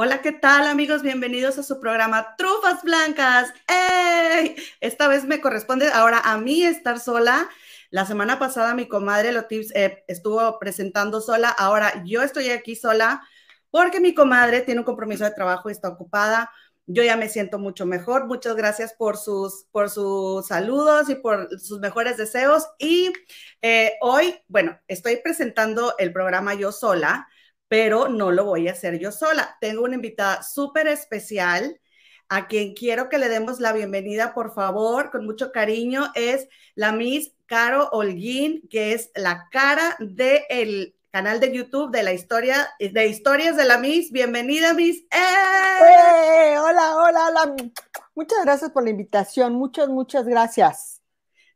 Hola, ¿qué tal amigos? Bienvenidos a su programa Trufas Blancas. ¡Ey! Esta vez me corresponde ahora a mí estar sola. La semana pasada mi comadre Lotips eh, estuvo presentando sola, ahora yo estoy aquí sola porque mi comadre tiene un compromiso de trabajo y está ocupada. Yo ya me siento mucho mejor. Muchas gracias por sus, por sus saludos y por sus mejores deseos. Y eh, hoy, bueno, estoy presentando el programa yo sola pero no lo voy a hacer yo sola. Tengo una invitada súper especial a quien quiero que le demos la bienvenida, por favor, con mucho cariño, es la Miss Caro Holguín, que es la cara del canal de YouTube de la historia, de historias de la Miss. Bienvenida, Miss. ¡Eh! ¡Eh! Hola, hola, hola. Muchas gracias por la invitación. Muchas, muchas gracias.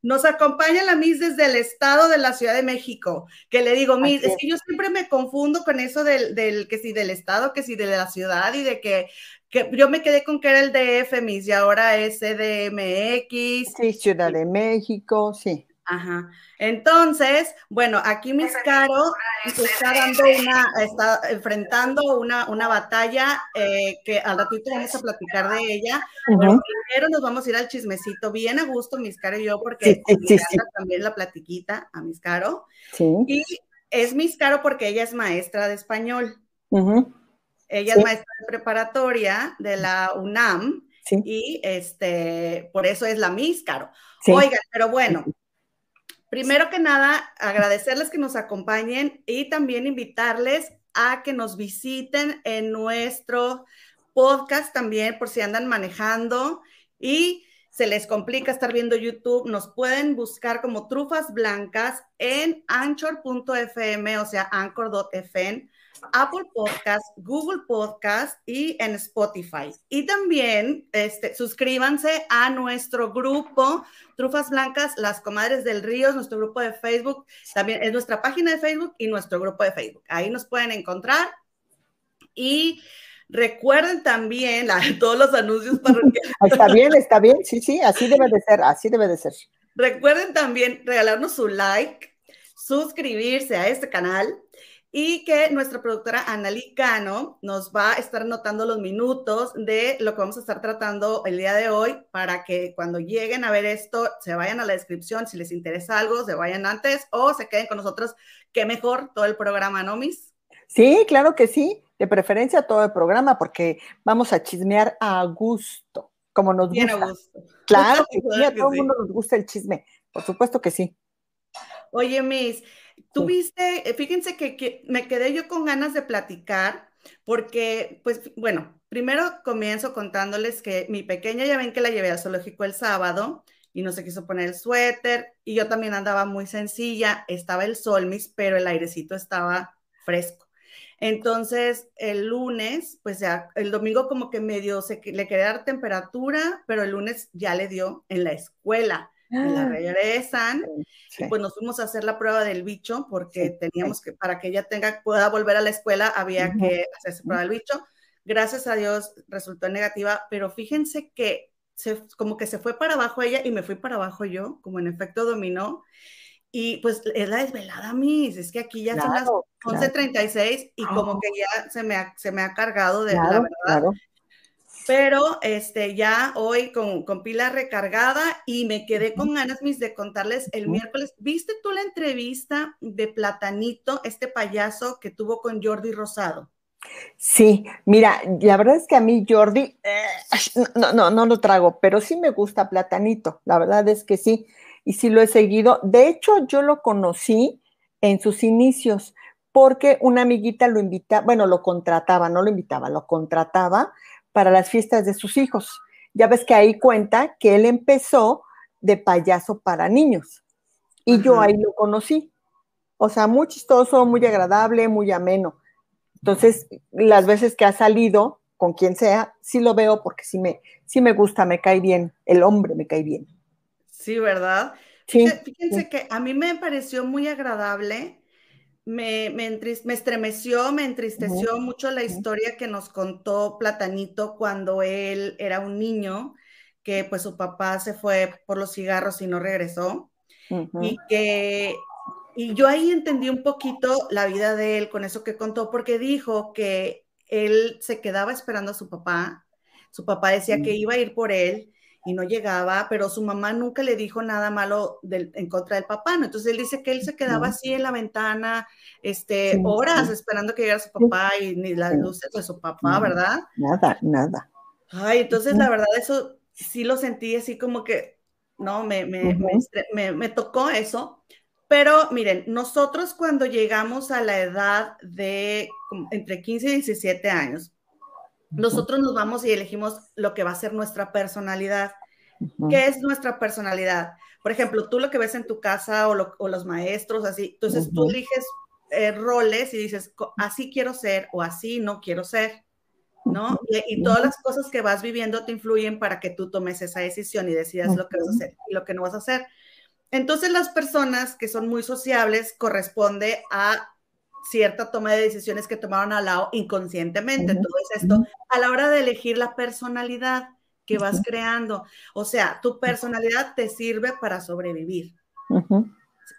Nos acompaña la Miss desde el estado de la Ciudad de México, que le digo, Miss, es que yo siempre me confundo con eso del, del, que si del estado, que si de la ciudad y de que, que yo me quedé con que era el DF, Miss, y ahora es CDMX. Sí, Ciudad de México, sí. Ajá. Entonces, bueno, aquí Miss Caro está dando una, está enfrentando una, una batalla eh, que al ratito vamos a platicar de ella, pero primero nos vamos a ir al chismecito bien a gusto, Miss Caro y yo, porque sí, también la platiquita a Miss Caro. Y es Miss Caro porque ella es maestra de español. Ella es maestra de preparatoria de la UNAM y este, por eso es la Miss Caro. Oigan, pero bueno, Primero que nada, agradecerles que nos acompañen y también invitarles a que nos visiten en nuestro podcast también por si andan manejando y se les complica estar viendo YouTube, nos pueden buscar como Trufas Blancas en anchor.fm, o sea, anchor.fm Apple Podcast, Google Podcast y en Spotify. Y también este, suscríbanse a nuestro grupo Trufas Blancas, las Comadres del Río, nuestro grupo de Facebook, también es nuestra página de Facebook y nuestro grupo de Facebook. Ahí nos pueden encontrar. Y recuerden también todos los anuncios parroquiales. Está bien, está bien, sí, sí, así debe de ser, así debe de ser. Recuerden también regalarnos su like, suscribirse a este canal y que nuestra productora Annali Cano nos va a estar anotando los minutos de lo que vamos a estar tratando el día de hoy para que cuando lleguen a ver esto se vayan a la descripción, si les interesa algo, se vayan antes o se queden con nosotros, qué mejor todo el programa, ¿no, Miss? Sí, claro que sí, de preferencia todo el programa porque vamos a chismear a gusto, como nos Bien gusta. A gusto. Claro que sí, a todo el mundo nos gusta el chisme, por supuesto que sí. Oye, Miss, Tuviste, eh, fíjense que, me quedé yo con ganas de platicar porque, pues, bueno, primero comienzo contándoles que mi pequeña ya ven que la llevé al zoológico el sábado y no se quiso poner el suéter y yo también andaba muy sencilla, estaba el sol, mis, pero el airecito estaba fresco. Entonces, el lunes, pues ya, el domingo como que medio se, le quería dar temperatura, pero el lunes ya le dio en la escuela la ah. regresan. Y pues nos fuimos a hacer la prueba del bicho porque teníamos que, para que ella tenga, pueda volver a la escuela, había que hacerse prueba del bicho. Gracias a Dios resultó negativa, pero fíjense que se, como que se fue para abajo ella y me fui para abajo yo, como en efecto dominó. Y pues es la desvelada, mis, es que aquí ya son las 11.36 y como que ya se me ha, se me ha cargado de la verdad pero este, ya hoy con, con, pila recargada y me quedé con ganas mis de contarles el miércoles. ¿Viste tú la entrevista de Platanito, este payaso que tuvo con Jordi Rosado? Sí, mira, la verdad es que a mí Jordi, eh, no, no, no lo trago, pero sí me gusta Platanito, la verdad es que sí, y sí lo he seguido. De hecho, yo lo conocí en sus inicios porque una amiguita lo invitaba, bueno, lo contrataba, no lo invitaba, lo contrataba para las fiestas de sus hijos. Ya ves que ahí cuenta que él empezó de payaso para niños y yo ahí lo conocí. O sea, muy chistoso, muy agradable, muy ameno. Entonces, las veces que ha salido con quien sea, sí lo veo porque sí me, sí me gusta, me cae bien, el hombre me cae bien. Sí, ¿verdad? Sí. Fíjense que a mí me pareció muy agradable me, me, estremeció, me entristeció mucho la historia que nos contó Platanito cuando él era un niño, que pues su papá se fue por los cigarros y no regresó. Y que y yo ahí entendí un poquito la vida de él con eso que contó, porque dijo que él se quedaba esperando a su papá. Su papá decía que iba a ir por él y no llegaba, pero su mamá nunca le dijo nada malo en contra del papá, ¿no? Entonces él dice que él se quedaba así en la ventana, este, horas esperando que llegara su papá y ni las luces de su papá, ¿verdad? Nada, nada. Ay, entonces la verdad eso sí lo sentí así como que, no, me, me, me, me tocó eso, pero miren, nosotros cuando llegamos a la edad de entre 15 y 17 años, nosotros nos vamos y elegimos lo que va a ser nuestra personalidad. ¿Qué es nuestra personalidad? Por ejemplo, tú lo que ves en tu casa o, los maestros, así, entonces tú eliges eh, roles y dices, así quiero ser o así no quiero ser, ¿no? Y, todas las cosas que vas viviendo te influyen para que tú tomes esa decisión y decidas lo que vas a hacer y lo que no vas a hacer. Entonces las personas que son muy sociables corresponde a cierta toma de decisiones que tomaron al lado inconscientemente. Todo esto a la hora de elegir la personalidad que vas creando. O sea, tu personalidad te sirve para sobrevivir.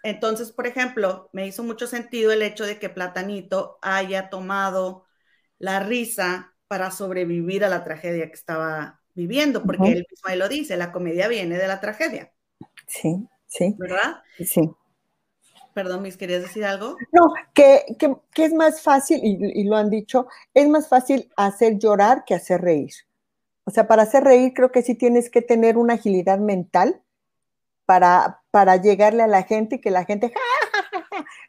Entonces, por ejemplo, me hizo mucho sentido el hecho de que Platanito haya tomado la risa para sobrevivir a la tragedia que estaba viviendo, porque él mismo ahí lo dice, la comedia viene de la tragedia. Sí, sí. ¿Verdad? Sí. Perdón, mis, ¿querías decir algo? No, que, es más fácil, y, lo han dicho, es más fácil hacer llorar que hacer reír. O sea, para hacer reír creo que sí tienes que tener una agilidad mental para, para llegarle a la gente y que la gente...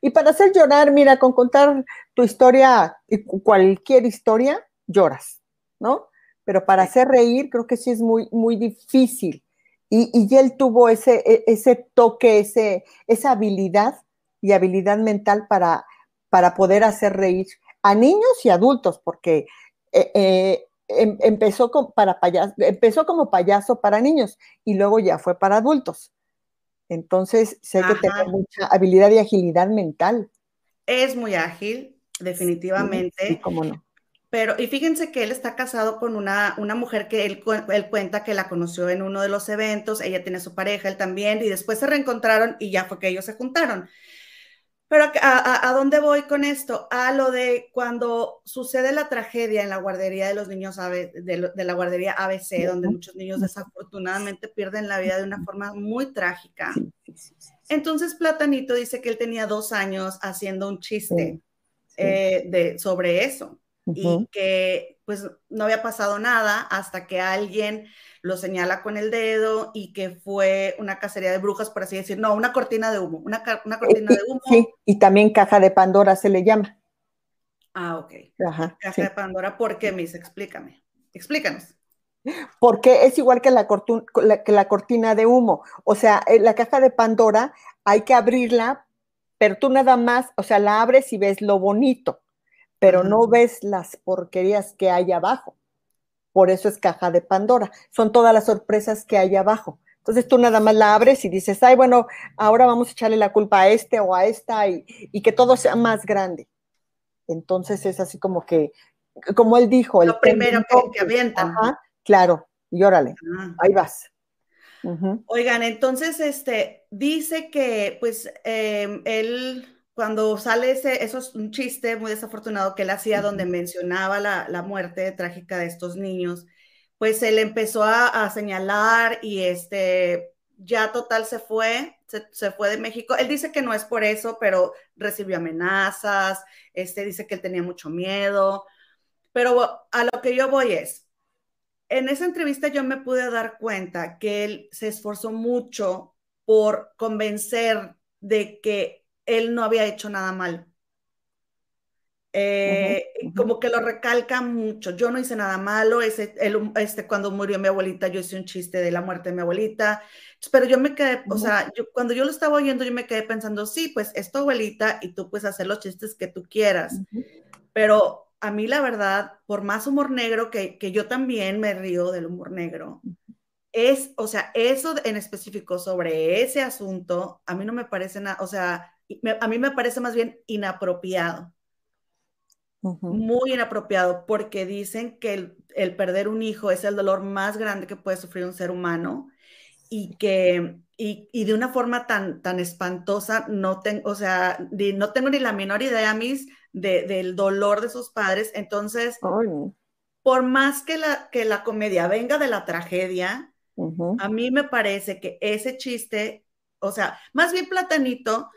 Y para hacer llorar, mira, con contar tu historia, cualquier historia, lloras, ¿no? Pero para hacer reír creo que sí es muy, muy difícil. Y, y él tuvo ese, e, ese toque, ese, esa habilidad y habilidad mental para, para poder hacer reír a niños y adultos, porque eh, eh, em, empezó, para empezó como payaso para niños y luego ya fue para adultos. Entonces, sé que tiene mucha habilidad y agilidad mental. Es muy ágil, definitivamente. Sí, cómo no. Pero, y fíjense que él está casado con una, una mujer que él, él, cuenta que la conoció en uno de los eventos, ella tiene su pareja, él también, y después se reencontraron y ya fue que ellos se juntaron. Pero a, dónde voy con esto? A lo de cuando sucede la tragedia en la guardería de los niños de, la guardería ABC, donde muchos niños desafortunadamente pierden la vida de una forma muy trágica. Entonces Platanito dice que él tenía dos años haciendo un chiste eh, de, sobre eso y que pues no había pasado nada hasta que alguien lo señala con el dedo y que fue una cacería de brujas, por así decir, no, una cortina de humo, una, una cortina de humo. Sí, y también caja de Pandora se le llama. Ah, ok. caja de Pandora, ¿por qué, Miss? Explícame, explícanos. Porque es igual que la, que la cortina de humo. O sea, la caja de Pandora hay que abrirla, pero tú nada más, o sea, la abres y ves lo bonito, pero no ves las porquerías que hay abajo. Por eso es caja de Pandora. Son todas las sorpresas que hay abajo. Entonces tú nada más la abres y dices, ay, bueno, ahora vamos a echarle la culpa a este o a esta y, que todo sea más grande. Entonces es así como que, como él dijo. Lo primero que, avientan. claro, y órale, ah. ahí vas. Oigan, entonces, este, dice que, pues, em, él cuando sale ese, eso es un chiste muy desafortunado que él hacía donde mencionaba la, muerte trágica de estos niños, pues él empezó a, señalar y este, ya total se fue, se, fue de México. Él dice que no es por eso, pero recibió amenazas, este, dice que él tenía mucho miedo, pero a lo que yo voy es, en esa entrevista yo me pude dar cuenta que él se esforzó mucho por convencer de que él no había hecho nada mal. Eh, como que lo recalca mucho. Yo no hice nada malo. Ese, este, cuando murió mi abuelita, yo hice un chiste de la muerte de mi abuelita. Pero yo me quedé, o sea, yo, cuando yo lo estaba oyendo, yo me quedé pensando, sí, pues es tu abuelita y tú puedes hacer los chistes que tú quieras. Pero a mí, la verdad, por más humor negro, que, que yo también me río del humor negro, es, o sea, eso en específico sobre ese asunto, a mí no me parece nada, o sea, a mí me parece más bien inapropiado. Muy inapropiado, porque dicen que el, perder un hijo es el dolor más grande que puede sufrir un ser humano y que, y, de una forma tan, tan espantosa, no tengo, o sea, no tengo ni la menor idea, mis, de, del dolor de sus padres. Entonces, por más que la, que la comedia venga de la tragedia, a mí me parece que ese chiste, o sea, más bien Platanito,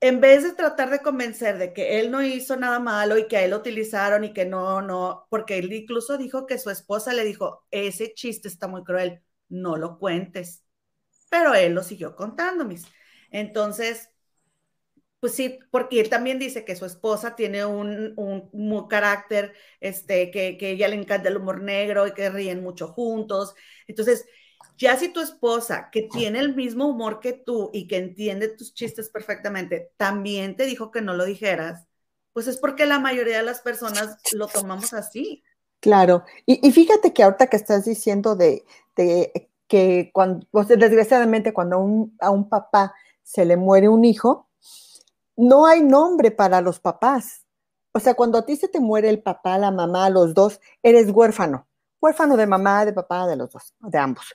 en vez de tratar de convencer de que él no hizo nada malo y que a él lo utilizaron y que no, no, porque él incluso dijo que su esposa le dijo, ese chiste está muy cruel, no lo cuentes. Pero él lo siguió contando, mis. Entonces, pues sí, porque él también dice que su esposa tiene un, un, carácter, este, que, que ella le encanta el humor negro y que ríen mucho juntos. Entonces, ya si tu esposa, que tiene el mismo humor que tú y que entiende tus chistes perfectamente, también te dijo que no lo dijeras, pues es porque la mayoría de las personas lo tomamos así. Claro, y, fíjate que ahorita que estás diciendo de, que cuando, pues, desgraciadamente cuando a un papá se le muere un hijo, no hay nombre para los papás. O sea, cuando a ti se te muere el papá, la mamá, los dos, eres huérfano huérfano de mamá, de papá, de los dos, de ambos.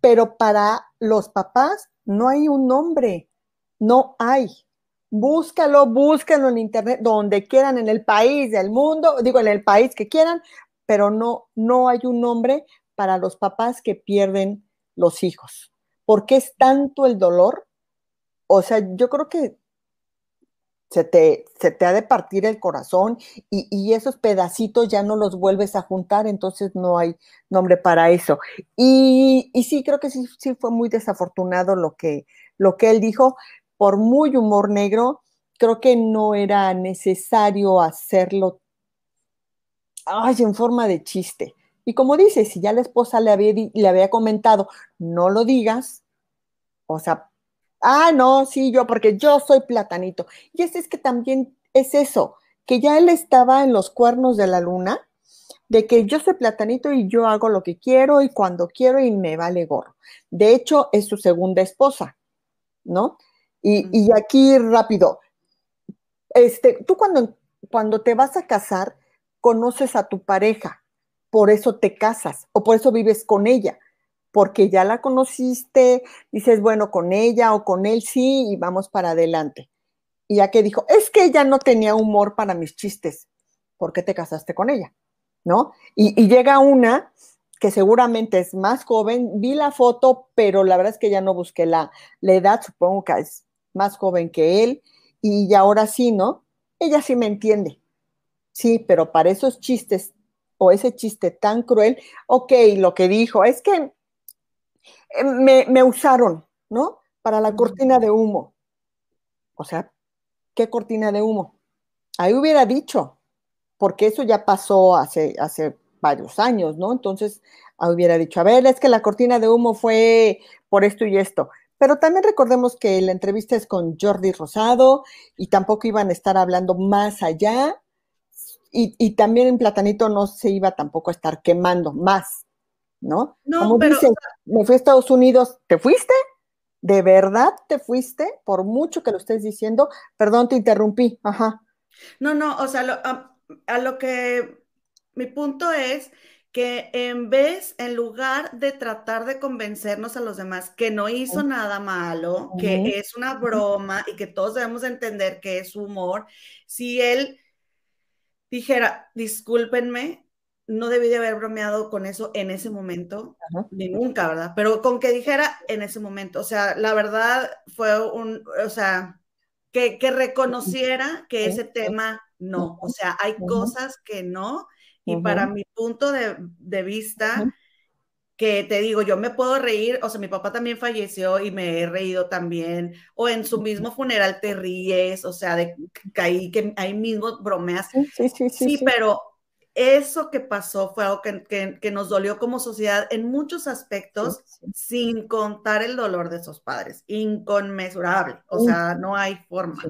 Pero para los papás no hay un nombre, no hay. Búscalo, búscalo en internet, donde quieran, en el país del mundo, digo en el país que quieran, pero no, no hay un nombre para los papás que pierden los hijos. ¿Por qué es tanto el dolor? O sea, yo creo que se te, se te ha de partir el corazón y, esos pedacitos ya no los vuelves a juntar, entonces no hay nombre para eso. Y, sí, creo que sí, sí fue muy desafortunado lo que, lo que él dijo, por muy humor negro, creo que no era necesario hacerlo ay, en forma de chiste. Y como dice, si ya la esposa le había, le había comentado, no lo digas, o sea, Ah, no, sí, yo, porque yo soy platanito. Y ese es que también es eso, que ya él estaba en los cuernos de la luna, de que yo soy platanito y yo hago lo que quiero y cuando quiero y me vale gorro. De hecho, es su segunda esposa, ¿no? Y, y aquí rápido, este, tú cuando, cuando te vas a casar, conoces a tu pareja, por eso te casas o por eso vives con ella porque ya la conociste, dices, bueno, con ella o con él sí, y vamos para adelante. Y ya que dijo, es que ella no tenía humor para mis chistes, ¿por qué te casaste con ella? ¿No? Y, llega una que seguramente es más joven, vi la foto, pero la verdad es que ya no busqué la, la edad, supongo que es más joven que él, y ahora sí, ¿no? Ella sí me entiende. Sí, pero para esos chistes o ese chiste tan cruel, ok, lo que dijo es que eh, me, usaron, ¿no? Para la cortina de humo. O sea, ¿qué cortina de humo? Ahí hubiera dicho, porque eso ya pasó hace, hace varios años, ¿no? Entonces, ahí hubiera dicho, a ver, es que la cortina de humo fue por esto y esto. Pero también recordemos que la entrevista es con Jordi Rosado y tampoco iban a estar hablando más allá. Y, y también en Platanito no se iba tampoco a estar quemando más. ¿No? No, Como pero, dices, me fui a Estados Unidos, ¿te fuiste? ¿De verdad te fuiste? Por mucho que lo estés diciendo, perdón, te interrumpí, ajá. No, no, o sea, a, lo que mi punto es que en vez, en lugar de tratar de convencernos a los demás que no hizo nada malo, que es una broma y que todos debemos entender que es humor, si él dijera, discúlpenme, no debí de haber bromeado con eso en ese momento, ni nunca, ¿verdad? Pero con que dijera en ese momento, o sea, la verdad fue un, o sea, que, reconociera que ese tema no, o sea, hay cosas que no, y para mi punto de, vista, que te digo, yo me puedo reír, o sea, mi papá también falleció y me he reído también, o en su mismo funeral te ríes, o sea, de que ahí, que ahí mismo bromeas. Sí, sí, sí. Sí, pero eso que pasó fue algo que, nos dolió como sociedad en muchos aspectos, sin contar el dolor de esos padres, inconmensurable, o sea, no hay forma.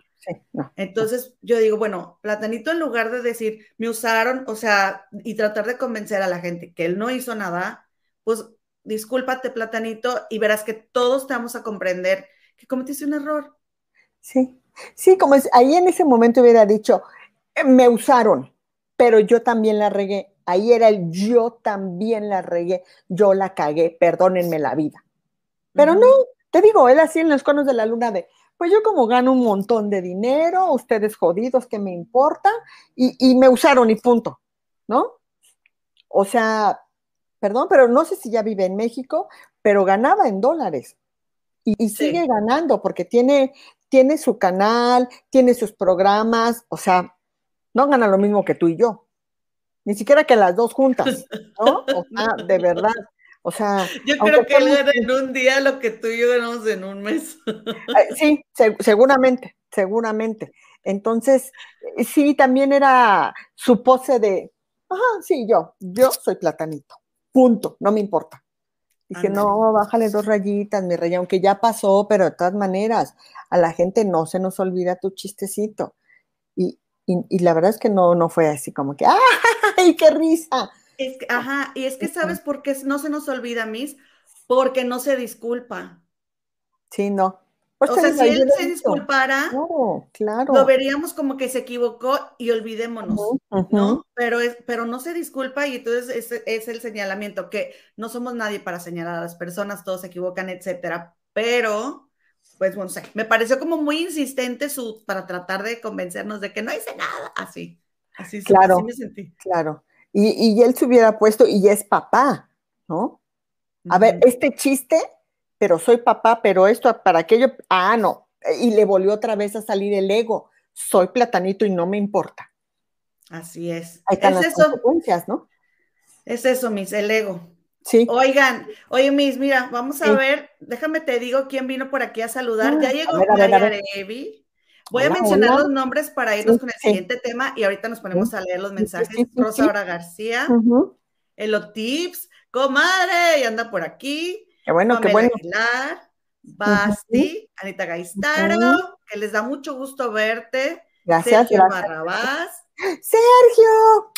Entonces yo digo, bueno, Platanito en lugar de decir, me usaron, o sea, y tratar de convencer a la gente que él no hizo nada, pues discúlpate, Platanito, y verás que todos te vamos a comprender que cometiste un error. Sí, sí, como es, ahí en ese momento hubiera dicho, eh, me usaron, pero yo también la regué. Ahí era el yo también la regué, yo la cagué, perdónenme la vida. Pero no, te digo, él así en los conos de la luna de, pues yo como gano un montón de dinero, ustedes jodidos, ¿qué me importa? Y, y me usaron y punto, ¿no? O sea, perdón, pero no sé si ya vive en México, pero ganaba en dólares. Y, sigue ganando porque tiene, tiene su canal, tiene sus programas, o sea, no gana lo mismo que tú y yo. Ni siquiera que las dos juntas, ¿no? O sea, de verdad. O sea, yo creo que él gana en un día lo que tú y yo ganamos en un mes. Sí, seguramente, seguramente. Entonces, eh, sí, también era su pose de, ajá, sí, yo, yo soy platanito. Punto, no me importa. Dije, no, bájale dos rayitas, mi rey, aunque ya pasó, pero de todas maneras, a la gente no se nos olvida tu chistecito. Y, y, la verdad es que no, no fue así como que, ¡ay, qué risa! Es que, ajá, y es que sabes por qué no se nos olvida, Miss, porque no se disculpa. Sí, no. o sea, si él se disculpara, claro. lo veríamos como que se equivocó y olvidémonos, ¿no? Pero, es, pero no se disculpa y entonces es, es, el señalamiento, que no somos nadie para señalar a las personas, todos se equivocan, etcétera, pero pues bueno, sé, me pareció como muy insistente su, para tratar de convencernos de que no hice nada, así, así, claro, me sentí. Claro, y, y, él se hubiera puesto, y es papá, ¿no? A ver, este chiste, pero soy papá, pero esto para aquello, ah, no, y le volvió otra vez a salir el ego, soy platanito y no me importa. Así es. Ahí están las consecuencias, ¿no? Es eso, mis, el ego. Oigan, oye, Miss, mira, vamos a ver, déjame te digo quién vino por aquí a saludar. ya llegó María Evi. Voy a mencionar los nombres para irnos con el siguiente tema y ahorita nos ponemos a leer los mensajes. Rosa Aura García, Elo Tips, comadre, y anda por aquí. Qué bueno, qué bueno. Aguilar, Basti, Anita Gaistaro, que les da mucho gusto verte. Gracias, Sergio Barrabás. Sergio.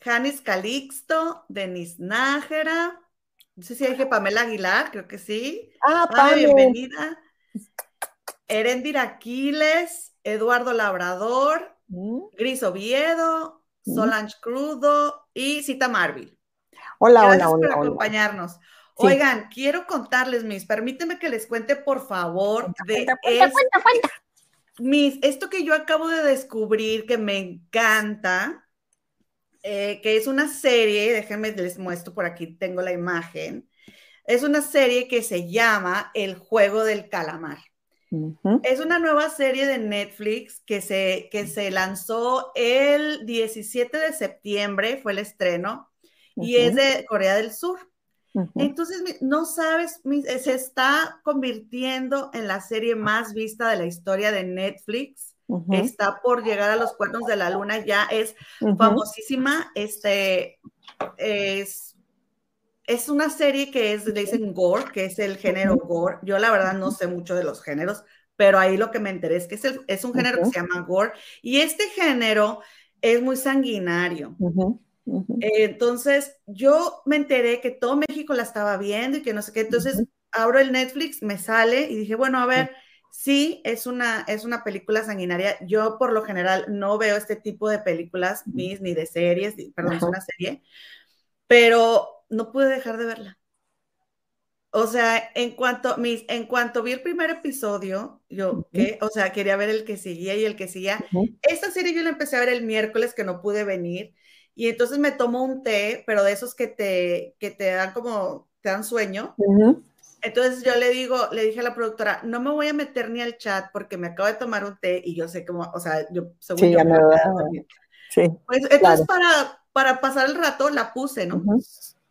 Janis Calixto, Denis Nájera, no sé si dije Pamela Aguilar, creo que sí. Ah, Pamela. bienvenida. Erendira Aquiles, Eduardo Labrador, mm. Gris Oviedo, mm. Solange Crudo y Cita Marvil. Hola, Gracias hola, por acompañarnos. Oigan, quiero contarles, mis, permíteme que les cuente, por favor, de Mis, esto que yo acabo de descubrir que me encanta, eh, que es una serie, déjenme les muestro por aquí, tengo la imagen. Es una serie que se llama El juego del calamar. Es una nueva serie de Netflix que se, que se lanzó el 17 de septiembre, fue el estreno, y es de Corea del Sur. Entonces, no sabes, se está convirtiendo en la serie más vista de la historia de Netflix está por llegar a los cuernos de la luna, ya es famosísima, este, es, es una serie que es, le dicen gore, que es el género gore, yo la verdad no sé mucho de los géneros, pero ahí lo que me enteré es que es, es un género que se llama gore, y este género es muy sanguinario. entonces, yo me enteré que todo México la estaba viendo y que no sé qué. Entonces, abro el Netflix, me sale y dije, bueno, a ver, Sí, es una, es una película sanguinaria. Yo por lo general no veo este tipo de películas, ni, ni de series, perdón, es una serie, pero no pude dejar de verla. O sea, en cuanto, mis, en cuanto vi el primer episodio, yo, que, o sea, quería ver el que seguía y el que seguía. Esta serie yo la empecé a ver el miércoles que no pude venir y entonces me tomo un té, pero de esos que te, que te dan como, te dan sueño. Entonces yo le digo, le dije a la productora, no me voy a meter ni al chat porque me acabo de tomar un té y yo sé cómo, o sea, yo según sí, yo me sí, pues, entonces para, para pasar el rato la puse, ¿no?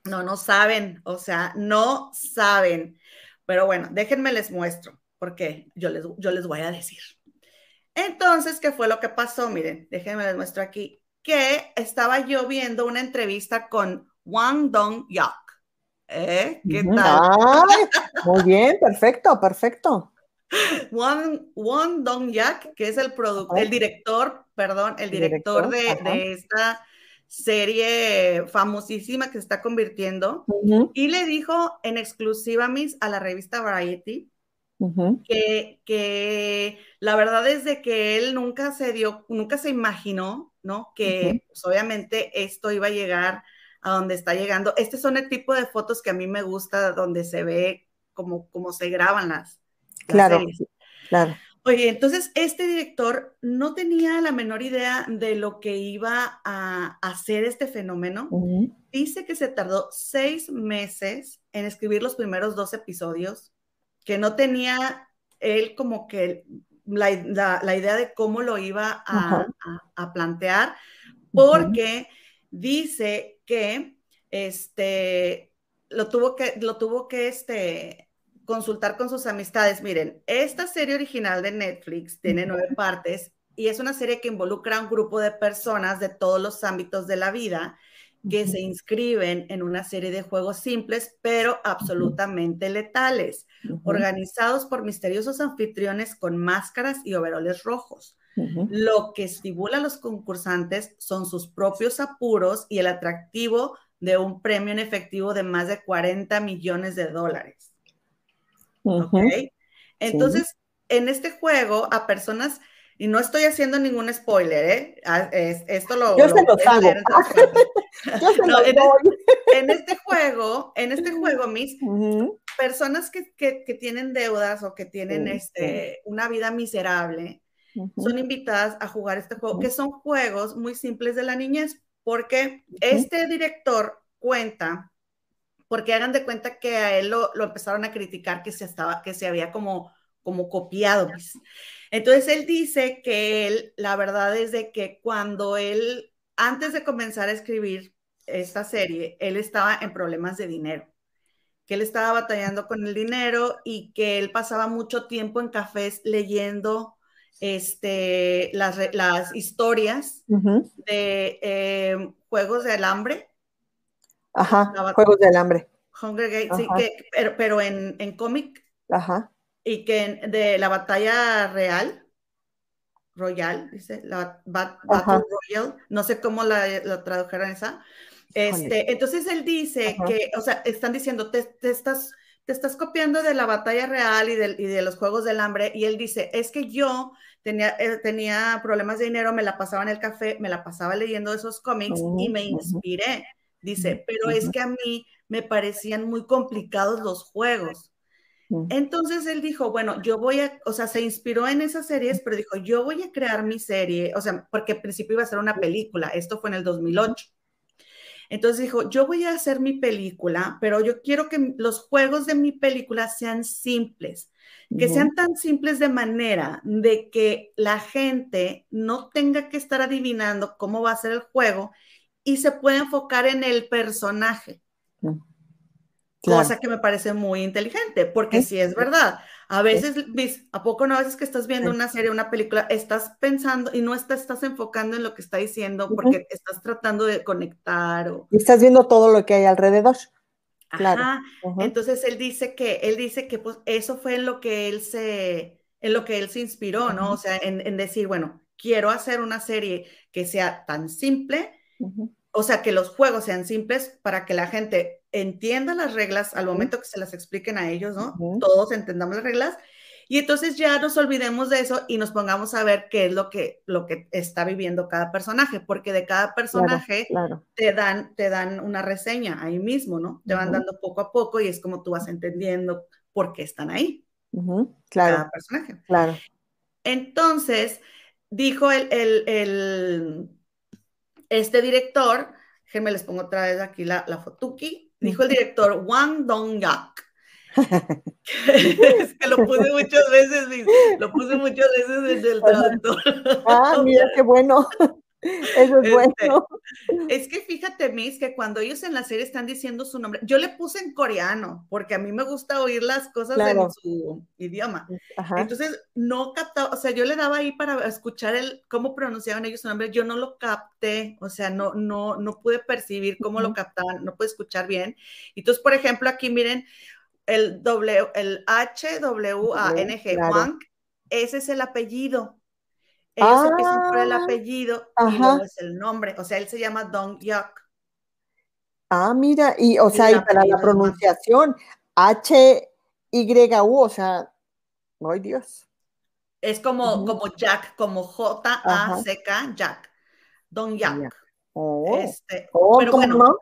No, no saben, o sea, no saben. Pero bueno, déjenme les muestro, porque yo les, yo les voy a decir. Entonces, ¿qué fue lo que pasó? Miren, déjenme les muestro aquí, que estaba yo viendo una entrevista con Wang Dong Yak ¿Eh? ¿Qué tal? muy bien, perfecto, perfecto. Won, Won Dong Yak, que es el, el director, perdón, el director, de, esta serie famosísima que se está convirtiendo, y le dijo en exclusiva a la revista Variety que, que, la verdad es de que él nunca se dio, nunca se imaginó, ¿no? Que pues, obviamente esto iba a llegar a donde está llegando. Este son el tipo de fotos que a mí me gusta, donde se ve como, como se graban las. Claro, claro. Oye, entonces este director no tenía la menor idea de lo que iba a hacer este fenómeno. Dice que se tardó seis meses en escribir los primeros dos episodios, que no tenía él como que la, idea de cómo lo iba a, plantear, porque dice que este, lo tuvo que, lo tuvo que este, consultar con sus amistades. Miren, esta serie original de Netflix tiene nueve partes y es una serie que involucra a un grupo de personas de todos los ámbitos de la vida que se inscriben en una serie de juegos simples, pero absolutamente letales, organizados por misteriosos anfitriones con máscaras y overoles rojos. Lo que estimula a los concursantes son sus propios apuros y el atractivo de un premio en efectivo de más de 40 millones de dólares. Entonces, en este juego, a personas, y no estoy haciendo ningún spoiler, ¿eh? Ah, esto lo. Yo se lo hago. Yo se no, en, este, juego, en este juego, mis personas que, tienen deudas o que tienen este, una vida miserable, son invitadas a jugar este juego, que son juegos muy simples de la niñez, porque este director cuenta porque hagan de cuenta que a él lo, empezaron a criticar que se, estaba, que se había como, como copiado. Pues. Entonces él dice que él, la verdad es de que cuando él, antes de comenzar a escribir esta serie, él estaba en problemas de dinero, que él estaba batallando con el dinero y que él pasaba mucho tiempo en cafés leyendo este, las, las historias de eh, juegos de alambre Ajá, Juegos del Hambre. Hunger Games, sí, que, pero, pero en, en cómic. Ajá. Y que de la batalla real, Royal, dice, la Battle Royal, no sé cómo la, la tradujeron esa. Este, entonces él dice que, o sea, están diciendo, te, te, estás, te estás copiando de la batalla real y de, y de, los Juegos del Hambre, y él dice, es que yo tenía, eh, tenía problemas de dinero, me la pasaba en el café, me la pasaba leyendo esos cómics y me inspiré. Dice, pero es que a mí me parecían muy complicados los juegos. Entonces él dijo, bueno, yo voy a, o sea, se inspiró en esas series, pero dijo, yo voy a crear mi serie, o sea, porque al principio iba a ser una película, esto fue en el 2008. Entonces dijo, yo voy a hacer mi película, pero yo quiero que los juegos de mi película sean simples, que sean tan simples de manera de que la gente no tenga que estar adivinando cómo va a ser el juego y se puede enfocar en el personaje. Cosa que me parece muy inteligente, porque si es verdad. A veces, ¿a poco no? A veces que estás viendo una serie, una película, estás pensando y no estás, estás enfocando en lo que está diciendo porque estás tratando de conectar. O... Y estás viendo todo lo que hay alrededor. Claro. Entonces él dice que, él dice que pues eso fue en lo que él se, en lo que él se inspiró, ¿no? O sea, en, decir, bueno, quiero hacer una serie que sea tan simple, o sea, que los juegos sean simples para que la gente entienda las reglas al momento que se las expliquen a ellos, ¿no? Todos entendamos las reglas. Y entonces ya nos olvidemos de eso y nos pongamos a ver qué es lo que, lo que está viviendo cada personaje, porque de cada personaje Te, dan, te dan una reseña ahí mismo, ¿no? Te van dando poco a poco y es como tú vas entendiendo por qué están ahí. Claro. Cada personaje. Claro. Entonces, dijo el, el este director, déjenme les pongo otra vez aquí la, la fotuki, dijo el director Wang Dong-yak. es que lo puse muchas veces, lo puse muchas veces en el traductor. ah, mira qué bueno. Eso es este, bueno. Es que fíjate, Miss, que cuando ellos en la serie están diciendo su nombre, yo le puse en coreano, porque a mí me gusta oír las cosas en su idioma. Entonces, no captaba, o sea, yo le daba ahí para escuchar el, cómo pronunciaban ellos su nombre, yo no lo capté, o sea, no, no, no pude percibir cómo lo captaban, no pude escuchar bien. Entonces, por ejemplo, aquí miren, el W, el H-W-A-N-G, Wang, ese es el apellido. Ellos empiezan por el ah, apellido y luego es el nombre. O sea, él se llama Dong Yak. Ah, mira, y o sea, y para la pronunciación, H-Y-U, o sea, ay Dios. Es como, como Jack, como J-A-C-K, Jack. Dong Yak. Oh. Este, Oh, pero ¿cómo bueno, no?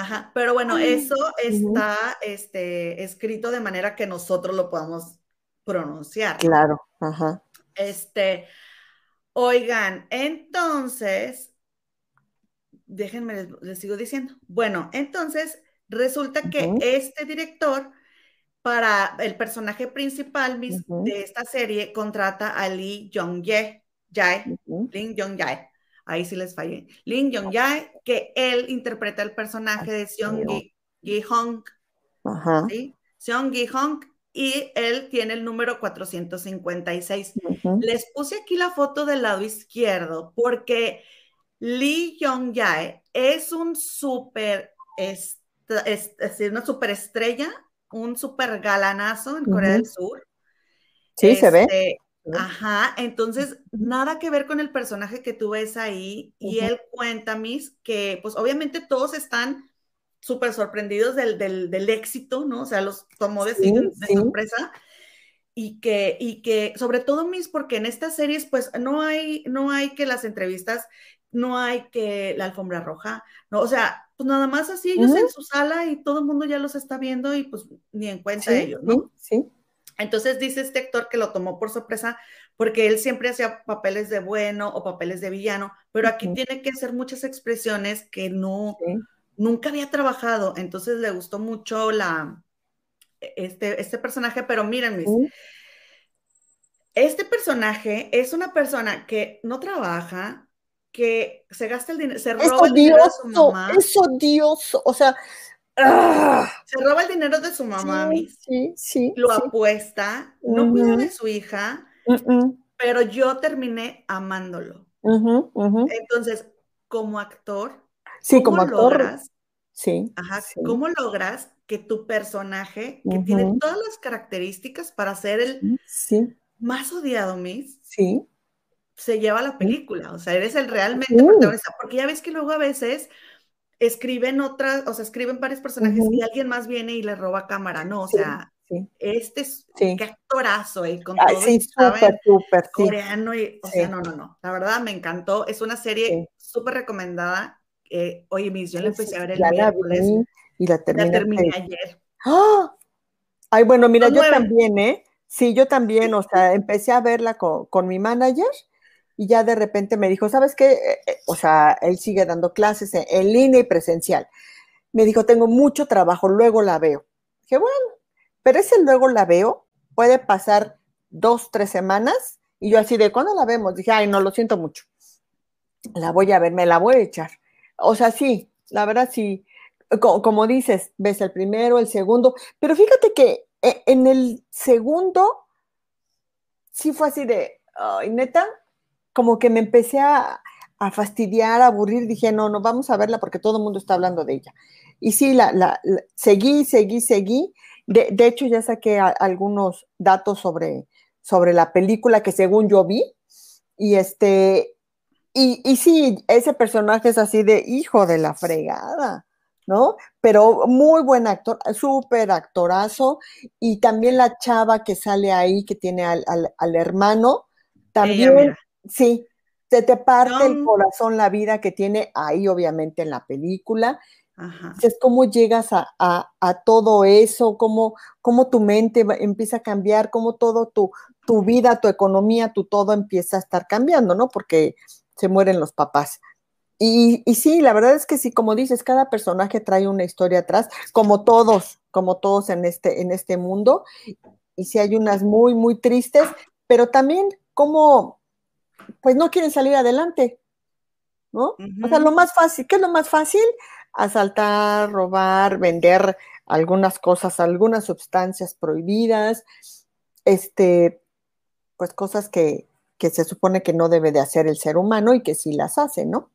ajá, pero bueno, eso está este, escrito de manera que nosotros lo podamos pronunciar. Claro, ajá. Este, oigan, entonces, déjenme, les, les sigo diciendo. Bueno, entonces resulta que este director, para el personaje principal mis- de esta serie, contrata a Lee Jong-jae, Jae, Ujú. Lee Jong-jae. Ahí sí les fallé. Lee Jong-jae, que él interpreta el personaje de Seong Gi- Ajá. ¿sí? Seong Gi-hong, y él tiene el número 456. Ujú. Les puse aquí la foto del lado izquierdo porque Lee Jong-jae es un súper, est- es, es decir, una superestrella, un súper galanazo en Corea del Sur. Sí, se ve. Este, se ve. Ajá, entonces nada que ver con el personaje que tú ves ahí y él cuenta, Miss, que pues obviamente todos están súper sorprendidos del, del, del éxito, ¿no? O sea, los tomó de, Sí, de sí. sorpresa y que, y que sobre todo, Miss, porque en estas series pues no hay, no hay que las entrevistas, no hay que la alfombra roja, ¿no? O sea, pues nada más así ellos en su sala y todo el mundo ya los está viendo y pues ni en cuenta Sí, ellos, ¿no? sí. Entonces dice este actor que lo tomó por sorpresa porque él siempre hacía papeles de bueno o papeles de villano, pero aquí tiene que hacer muchas expresiones que no. Nunca había trabajado. Entonces le gustó mucho la, este, este personaje, pero miren, Sí. este personaje es una persona que no trabaja, que se gasta el dinero, se roba el dinero de su mamá, es odioso. O sea, ¡ah! se roba el dinero de su mamá, sí, sí, sí. lo sí. apuesta, no cuida Ujú. de su hija, pero yo terminé amándolo. Entonces, como actor, Sí, ¿cómo como actor, logras, sí. ajá, sí. cómo logras que tu personaje, que tiene todas las características para ser el Sí, más odiado, Miss, sí. se lleva la película? O sea, eres el realmente protagonista, porque ya ves que luego a veces escriben otras, o sea, escriben varios personajes y alguien más viene y le roba cámara, no, o sea, sí. este es, Sí. qué actorazo, y con Ay, todo sí, súper, súper, coreano y, o sea, no, no, no, la verdad me encantó, es una serie súper recomendada, eh, oye, Miss, yo la empecé a ver el ya la miércoles, vi y la la terminaste. terminé ayer, ¡Ah! Ay, bueno, mira, Son yo nueve. también, ¿eh? Sí, yo también, o sea, empecé a verla con, con mi manager y ya de repente me dijo, ¿sabes qué? Eh, eh, o sea, él sigue dando clases en, en línea y presencial. Me dijo, tengo mucho trabajo, luego la veo. Dije, bueno, pero ese luego la veo, puede pasar dos, tres semanas y yo así de, ¿cuándo la vemos? Dije, ay, no, lo siento mucho. La voy a ver, me la voy a echar. O sea, sí, la verdad sí. Co- Como dices, ves el primero, el segundo, pero fíjate que eh, en el segundo sí fue así de, ay, neta, como que me empecé a, a fastidiar, a aburrir, dije, no, no, vamos a verla porque todo el mundo está hablando de ella. Y sí, la, la, la- seguí, seguí, seguí. De, de hecho, ya saqué algunos datos sobre, sobre la película que según yo vi. Y este, y, y sí, ese personaje es así de hijo de la fregada, ¿no? Pero muy buen actor, súper actorazo. Y también la chava que sale ahí, que tiene al, al- al hermano, también, sí, se te parte el corazón la vida que tiene ahí, obviamente, en la película. ajá, Es cómo llegas a, a- a todo eso, cómo, cómo tu mente empieza a cambiar, cómo todo tu, tu vida, tu economía, tu todo empieza a estar cambiando, ¿no? Porque se mueren los papás. Y, y sí, la verdad es que sí, como dices, cada personaje trae una historia atrás, como todos, como todos en este, en este mundo. Y sí hay unas muy, muy tristes, pero también como, pues no quieren salir adelante, ¿no? O sea, lo más fácil, ¿qué es lo más fácil? Asaltar, robar, vender algunas cosas, algunas sustancias prohibidas, este, pues cosas que, que se supone que no debe de hacer el ser humano y que sí las hace, ¿no?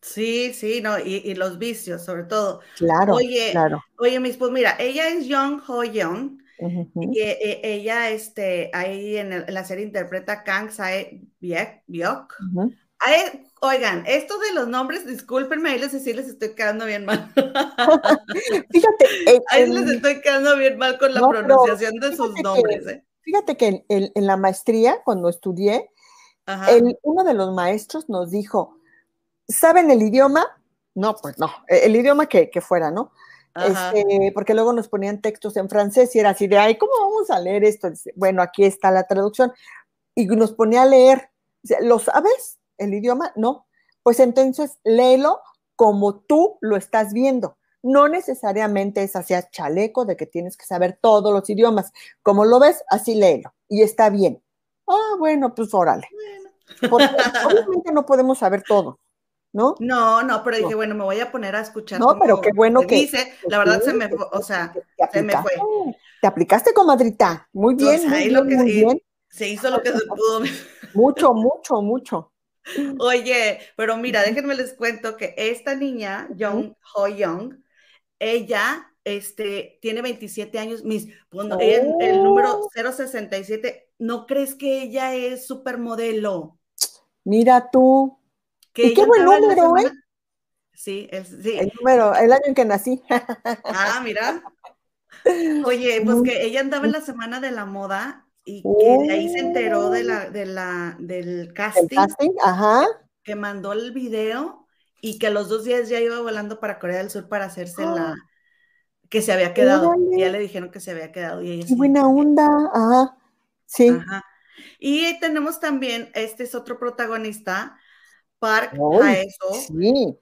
sí, sí, no, y, y los vicios, sobre todo. Claro, Oye, claro. oye, Miss, pues mira, ella es Young Ho Young, y eh, ella, este, ahí en, el- en la serie interpreta a Kang Sae Biek, Biok. Ujú. Ay, oigan, esto de los nombres, discúlpenme, ahí les, sí les estoy quedando bien mal. Fíjate, Ahí les estoy quedando bien mal con la No, pronunciación de sus que- nombres. ¿eh? Fíjate que en, en- en la maestría, cuando estudié, el- uno de los maestros nos dijo, ¿saben el idioma? No, pues no, e, el idioma que, fuera, ¿no? Este, porque luego nos ponían textos en francés y era así de, ay, ¿cómo vamos a leer esto? Bueno, aquí está la traducción. Y nos ponía a leer, ¿lo sabes? ¿El idioma? No. Pues entonces léelo como tú lo estás viendo. No necesariamente es hacia chaleco de que tienes que saber todos los idiomas. Como lo ves, así léelo. Y está bien. Ah, bueno, pues órale. Porque obviamente no podemos saber todo. ¿no? No, no, pero dije, bueno, me voy a poner a escuchar. No, pero qué bueno que. Dice, la verdad se me fue, o sea, se me fue. Te aplicaste, comadrita. Muy bien, muy, bien, muy bien. Se hizo lo que se pudo. Mucho, mucho, mucho. Oye, pero mira, déjenme les cuento que esta niña, Young Ho Young, ella este, tiene 27 años, mis, bueno, el, el, número 067, ¿no crees que ella es supermodelo? Mira tú. ¿Y qué buen número, eh? Sí, el, sí. El número, el año en que nací. Ah, mira. Oye, pues que ella andaba en la semana de la moda y que ahí se enteró de la, de la, del casting. ¿El casting? Ajá. Que mandó el video y que a los dos días ya iba volando para Corea del Sur para hacerse la que se había quedado. Ya le dijeron que se había quedado. Y ella Qué buena onda. Ajá. Sí. Ajá. Y tenemos también, este es otro protagonista, Park Hae-so. Sí.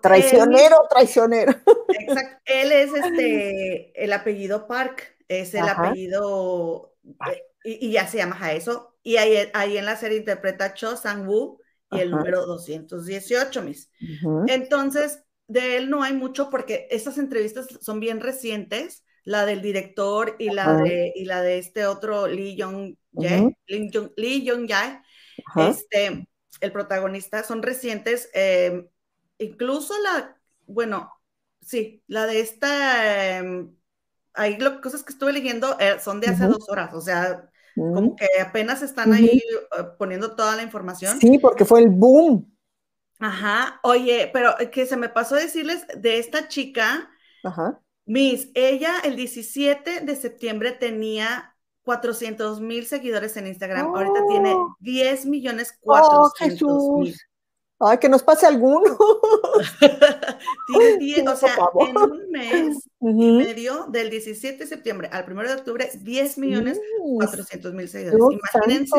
Traicionero, traicionero. Exacto. Él es este, el apellido Park, es el apellido, eh, y, ya se llama Haeso. Y ahí, ahí en la serie interpreta Cho Sang-woo y el número 218, mis. Entonces, de él no hay mucho porque estas entrevistas son bien recientes, la del director y la, de, y la de este otro Lee Jong-jae, Lee Jong-jae, este, el protagonista, son recientes, em, incluso la, bueno, sí, la de esta, eh, ahí lo, cosas que estuve leyendo eh, son de hace dos horas, o sea, como que apenas están ahí eh, poniendo toda la información. Sí, porque fue el boom. Ajá, oye, pero que se me pasó decirles de esta chica, Ajá. Miss, ella el 17 de septiembre tenía 400 mil seguidores en Instagram. Ahorita tiene 10 millones 400 mil. Ay, que nos pase alguno. tiene 10, o sea, en un mes y medio, del 17 de septiembre al 1 de octubre, 10 millones 400 mil seguidores. Imagínense.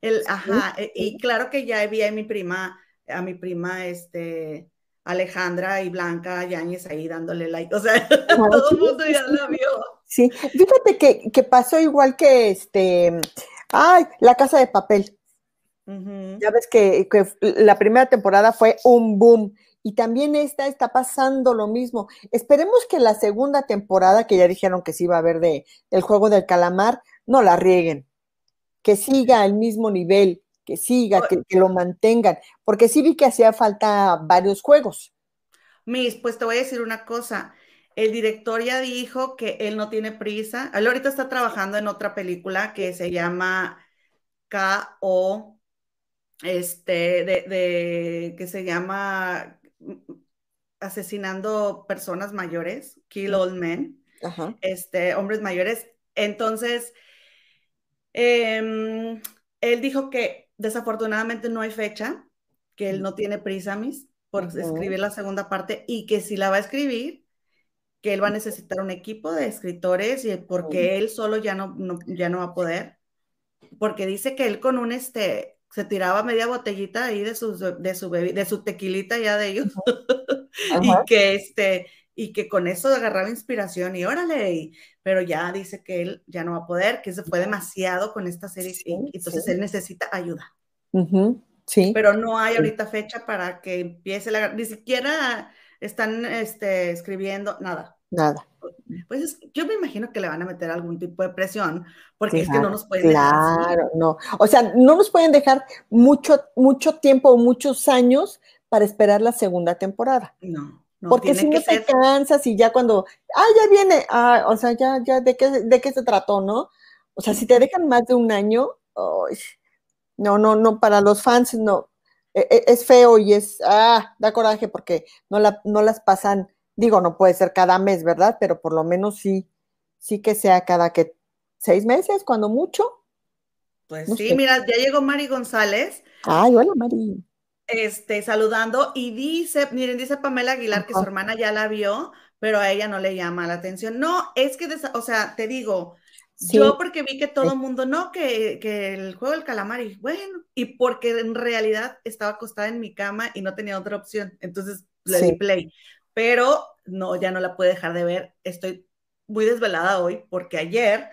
El, ajá, e, y claro que ya vi a mi prima, a mi prima, este, Alejandra y Blanca Yáñez ahí dándole like. O sea, todo el mundo ya la vio. Sí, fíjate que, que, pasó igual que este, ay, la casa de papel. Ya ves que, la primera temporada fue un boom y también esta está pasando lo mismo. Esperemos que la segunda temporada, que ya dijeron que sí iba a haber de el juego del calamar, no la rieguen, que siga al mismo nivel, que siga, que, que lo mantengan, porque sí vi que hacía falta varios juegos. Miss, pues te voy a decir una cosa. El director ya dijo que él no tiene prisa. Él ahorita está trabajando en otra película que se llama K.O. Este, de, que se llama Asesinando Personas Mayores, Kill Old Men, este, hombres mayores. Entonces, em, él dijo que desafortunadamente no hay fecha, que él no tiene prisa, mis, por escribir la segunda parte y que si la va a escribir, que él va a necesitar un equipo de escritores y porque él solo ya no, ya no va a poder. Porque dice que él con un este se tiraba media botellita ahí de su, de su, de su tequilita ya de ellos. y que este y que con eso agarraba inspiración y órale, pero ya dice que él ya no va a poder, que se fue demasiado con esta serie y entonces él necesita ayuda. Sí. Pero no hay ahorita fecha para que empiece la ni siquiera están este, escribiendo nada. Nada. Pues yo me imagino que le van a meter algún tipo de presión, porque es que no nos pueden dejar. Claro, no. O sea, no nos pueden dejar mucho, mucho tiempo o muchos años para esperar la segunda temporada. No. porque si no te cansas y ya cuando, ah, ya viene, ah, o sea, ya, ya, ¿de qué, de qué se trató, no? O sea, si te dejan más de un año, no, no, no, para los fans no. E, e, es feo y es, ah, da coraje porque no, la, no las pasan Digo, no puede ser cada mes, ¿verdad? Pero por lo menos sí, sí que sea cada que seis meses, cuando mucho. Pues sí, mira, ya llegó Mari González. Ay, hola Mari. este, saludando y dice, miren, dice Pamela Aguilar que su hermana ya la vio, pero a ella no le llama la atención. No, es que, o sea, te digo, yo porque vi que todo el mundo, no, que, que, el juego del calamar, y bueno, y porque en realidad estaba acostada en mi cama y no tenía otra opción, entonces le di play, pero no, ya no la pude dejar de ver, estoy muy desvelada hoy porque ayer,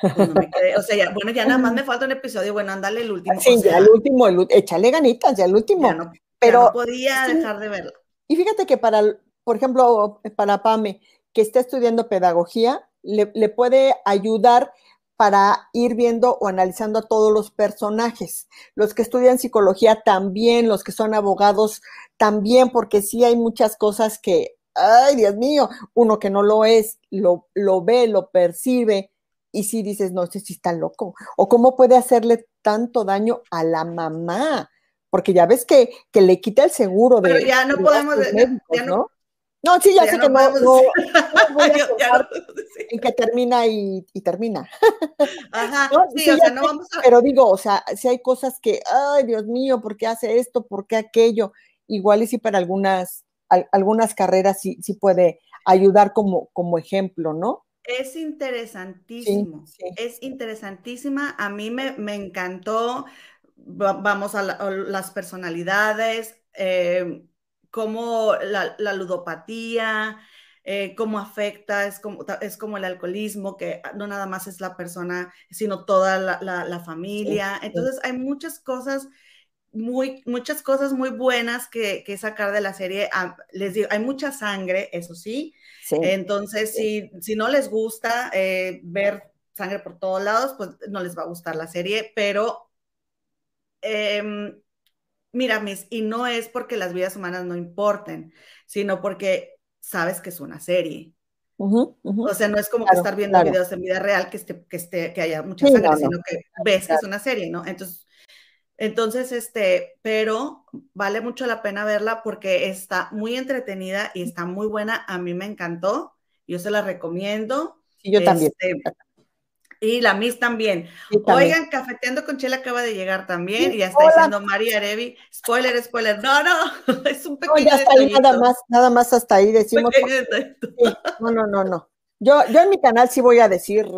pues, me quedé, o sea, ya, bueno, ya nada más me falta un episodio, bueno, ándale el último. Sí, ya el último, el, échale ganitas, ya el último. Ya no, pero no podía dejar de verlo. Y fíjate que para, por ejemplo, para Pame, que está estudiando pedagogía, le, puede ayudar para ir viendo o analizando a todos los personajes. Los que estudian psicología también, los que son abogados también, porque sí hay muchas cosas que, ay Dios mío, uno que no lo es, lo, lo ve, lo percibe, y si dices, no sé si está loco, o cómo puede hacerle tanto daño a la mamá, porque ya ves que, que le quita el seguro de... Pero ya no podemos, ¿no? No, sí, ya, sé que no, no, en que termina y, termina. Ajá, sí, o sea, no vamos a... Pero digo, o sea, si hay cosas que, ay, Dios mío, ¿por qué hace esto? ¿Por qué aquello? Igual y si para algunas, algunas carreras sí, sí puede ayudar como, como ejemplo, ¿no? Es interesantísimo, es interesantísima. A mí me, me encantó, vamos a, las personalidades, eh, cómo la, ludopatía, eh, cómo afecta, es como, es como el alcoholismo, que no nada más es la persona, sino toda la, familia. Entonces hay muchas cosas muy, muchas cosas muy buenas que, sacar de la serie. Ah, les digo, hay mucha sangre, eso sí. Entonces, Si, si no les gusta eh, ver sangre por todos lados, pues no les va a gustar la serie, pero em, mira, mis, y no es porque las vidas humanas no importen, sino porque sabes que es una serie. O sea, no es como que estar viendo videos en vida real que, esté, que, esté, que haya mucha sangre, sino que ves que es una serie, ¿no? Entonces, entonces, este, pero vale mucho la pena verla porque está muy entretenida y está muy buena. A mí me encantó. Yo se la recomiendo. Y yo también. Y la Miss también. Oigan, Cafeteando con Chela acaba de llegar también y ya está diciendo María Arevi. Spoiler, spoiler. No, no, es un pequeño. No, ya está ahí, nada más, nada más hasta ahí decimos. no, no, no, no. Yo, yo en mi canal sí voy a decir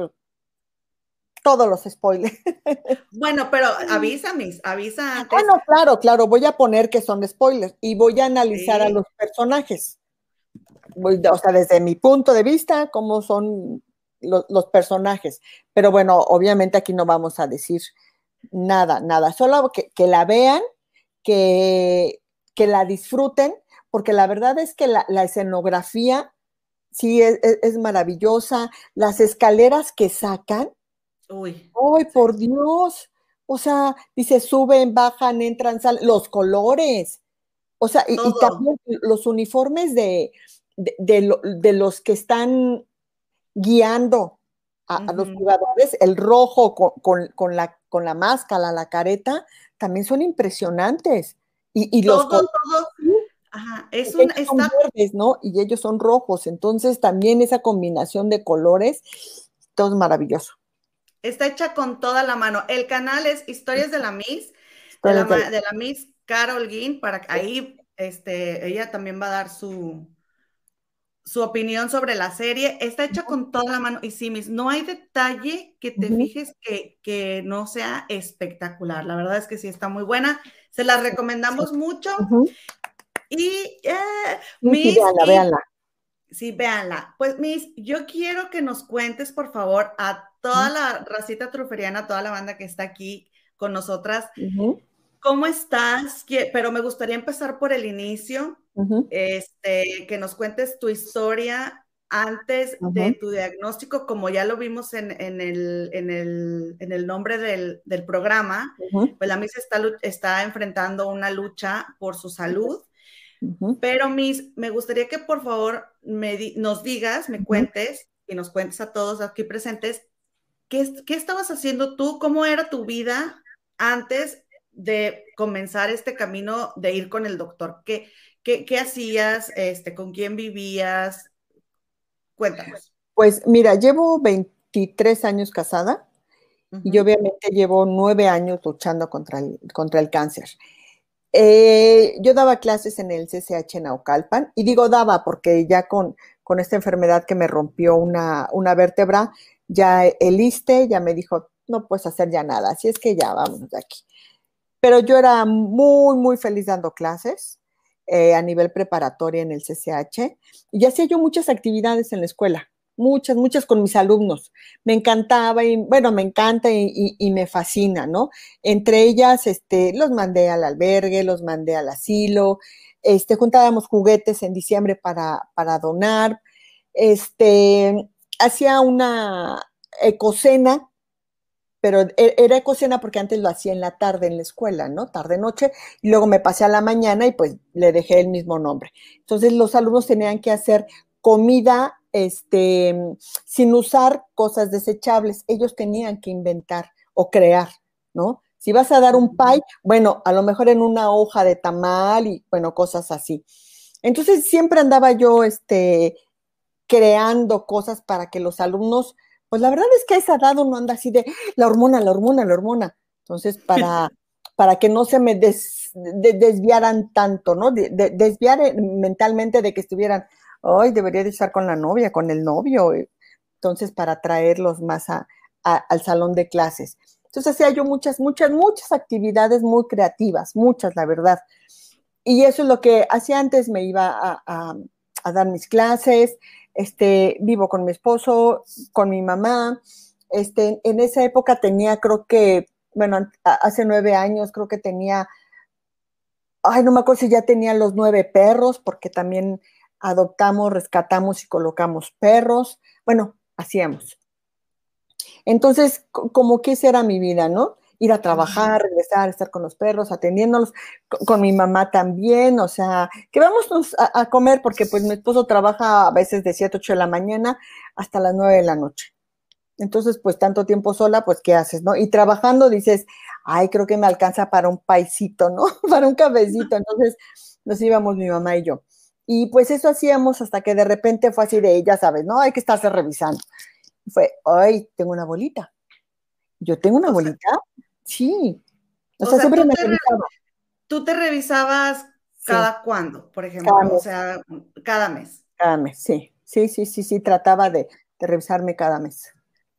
todos los spoilers. Bueno, pero avisa, Miss, avisa antes. Bueno, claro, claro, voy a poner que son spoilers y voy a analizar a los personajes. o sea, desde mi punto de vista, cómo son los, personajes. Pero bueno, obviamente aquí no vamos a decir nada, nada, solo que, la vean, que, que, la disfruten, porque la verdad es que la, escenografía sí es, maravillosa, las escaleras que sacan. Uy. ¡Ay, por Dios! O sea, dice, suben, bajan, entran, salen, los colores. O sea, y, también los uniformes de, de, los que están guiando a, los jugadores, el rojo con, la, con la máscara, la careta, también son impresionantes. Y, los todo, Ajá, es un, verdes, ¿no? Y ellos son rojos, entonces también esa combinación de colores, todo es maravilloso. Está hecha con toda la mano. El canal es Historias de la Miss, de la, de la Miss Carol Guin, para ahí este, ella también va a dar su, su opinión sobre la serie. Está hecha con toda la mano. Y sí, mis, no hay detalle que te fijes que, no sea espectacular. La verdad es que sí está muy buena. Se la recomendamos mucho. Y, eh, Miss, véanla, Sí, véanla. Pues, Miss, yo quiero que nos cuentes, por favor, a toda la racita truferiana, toda la banda que está aquí con nosotras. ¿Cómo estás? Pero me gustaría empezar por el inicio este, que nos cuentes tu historia antes de tu diagnóstico, como ya lo vimos en, el, en, el, nombre del, programa, pues la Miss está, está, enfrentando una lucha por su salud. Pero Miss, me gustaría que por favor me nos digas, me cuentes y nos cuentes a todos aquí presentes, ¿qué, ¿qué estabas haciendo tú? ¿Cómo era tu vida antes de comenzar este camino de ir con el doctor? ¿Qué, ¿Qué, hacías? Este, ¿Con quién vivías? Cuéntanos. Pues mira, llevo 23 años casada y obviamente llevo nueve años luchando contra el, contra el cáncer. Eh, yo daba clases en el CCH Naucalpan y digo daba porque ya con, con esta enfermedad que me rompió una, una vértebra, ya el ISTE ya me dijo, no puedes hacer ya nada, así es que ya vámonos de aquí. Pero yo era muy, muy feliz dando clases eh, a nivel preparatoria en el CCH y hacía yo muchas actividades en la escuela, muchas, muchas con mis alumnos. Me encantaba y, bueno, me encanta y, me fascina, ¿no? Entre ellas, este, los mandé al albergue, los mandé al asilo, este, juntábamos juguetes en diciembre para, para donar, este, hacía una ecocena, pero e, era ecocena porque antes lo hacía en la tarde en la escuela, ¿no? Tarde noche, y luego me pasé a la mañana y pues le dejé el mismo nombre. Entonces los alumnos tenían que hacer comida este, sin usar cosas desechables, ellos tenían que inventar o crear, ¿no? Si vas a dar un pie, bueno, a lo mejor en una hoja de tamal y, bueno, cosas así. Entonces siempre andaba yo, este, creando cosas para que los alumnos, pues la verdad es que a esa edad uno anda así de la hormona, la hormona, la hormona. Entonces, para, para que no se me desviaran tanto, ¿no? desviar eh, mentalmente de que estuvieran, hoy debería de estar con la novia, con el novio. Entonces, para traerlos más al salón de clases. Entonces, hacía yo muchas, muchas, muchas actividades muy creativas, muchas, la verdad. Y eso es lo que hacía antes, me iba a, a dar mis clases, este, vivo con mi esposo, con mi mamá. Este, en esa época tenía, creo que, bueno, hace nueve años creo que tenía, ay, no me acuerdo si ya tenía los nueve perros, porque también adoptamos, rescatamos y colocamos perros. Bueno, hacíamos. Entonces, como que esa era mi vida, ¿no? Ir a trabajar, regresar, estar con los perros, atendiéndolos, con, mi mamá también, o sea, que vamos a, comer porque pues mi esposo trabaja a veces de 7, 8 de la mañana hasta las 9 de la noche. Entonces, pues tanto tiempo sola, pues ¿qué haces, no? Y trabajando dices, ay, creo que me alcanza para un paisito, ¿no? para un cabecito. Entonces, nos íbamos mi mamá y yo. Y pues eso hacíamos hasta que de repente fue así de, ya sabes, ¿no? Hay que estarse revisando. fue, ay, tengo una bolita. Yo tengo una bolita. Sí. O, sea, siempre me revisaba. ¿Tú te revisabas cada cuándo, por ejemplo? o sea, cada mes. Cada mes, sí. Sí, sí, sí, sí, trataba de, revisarme cada mes.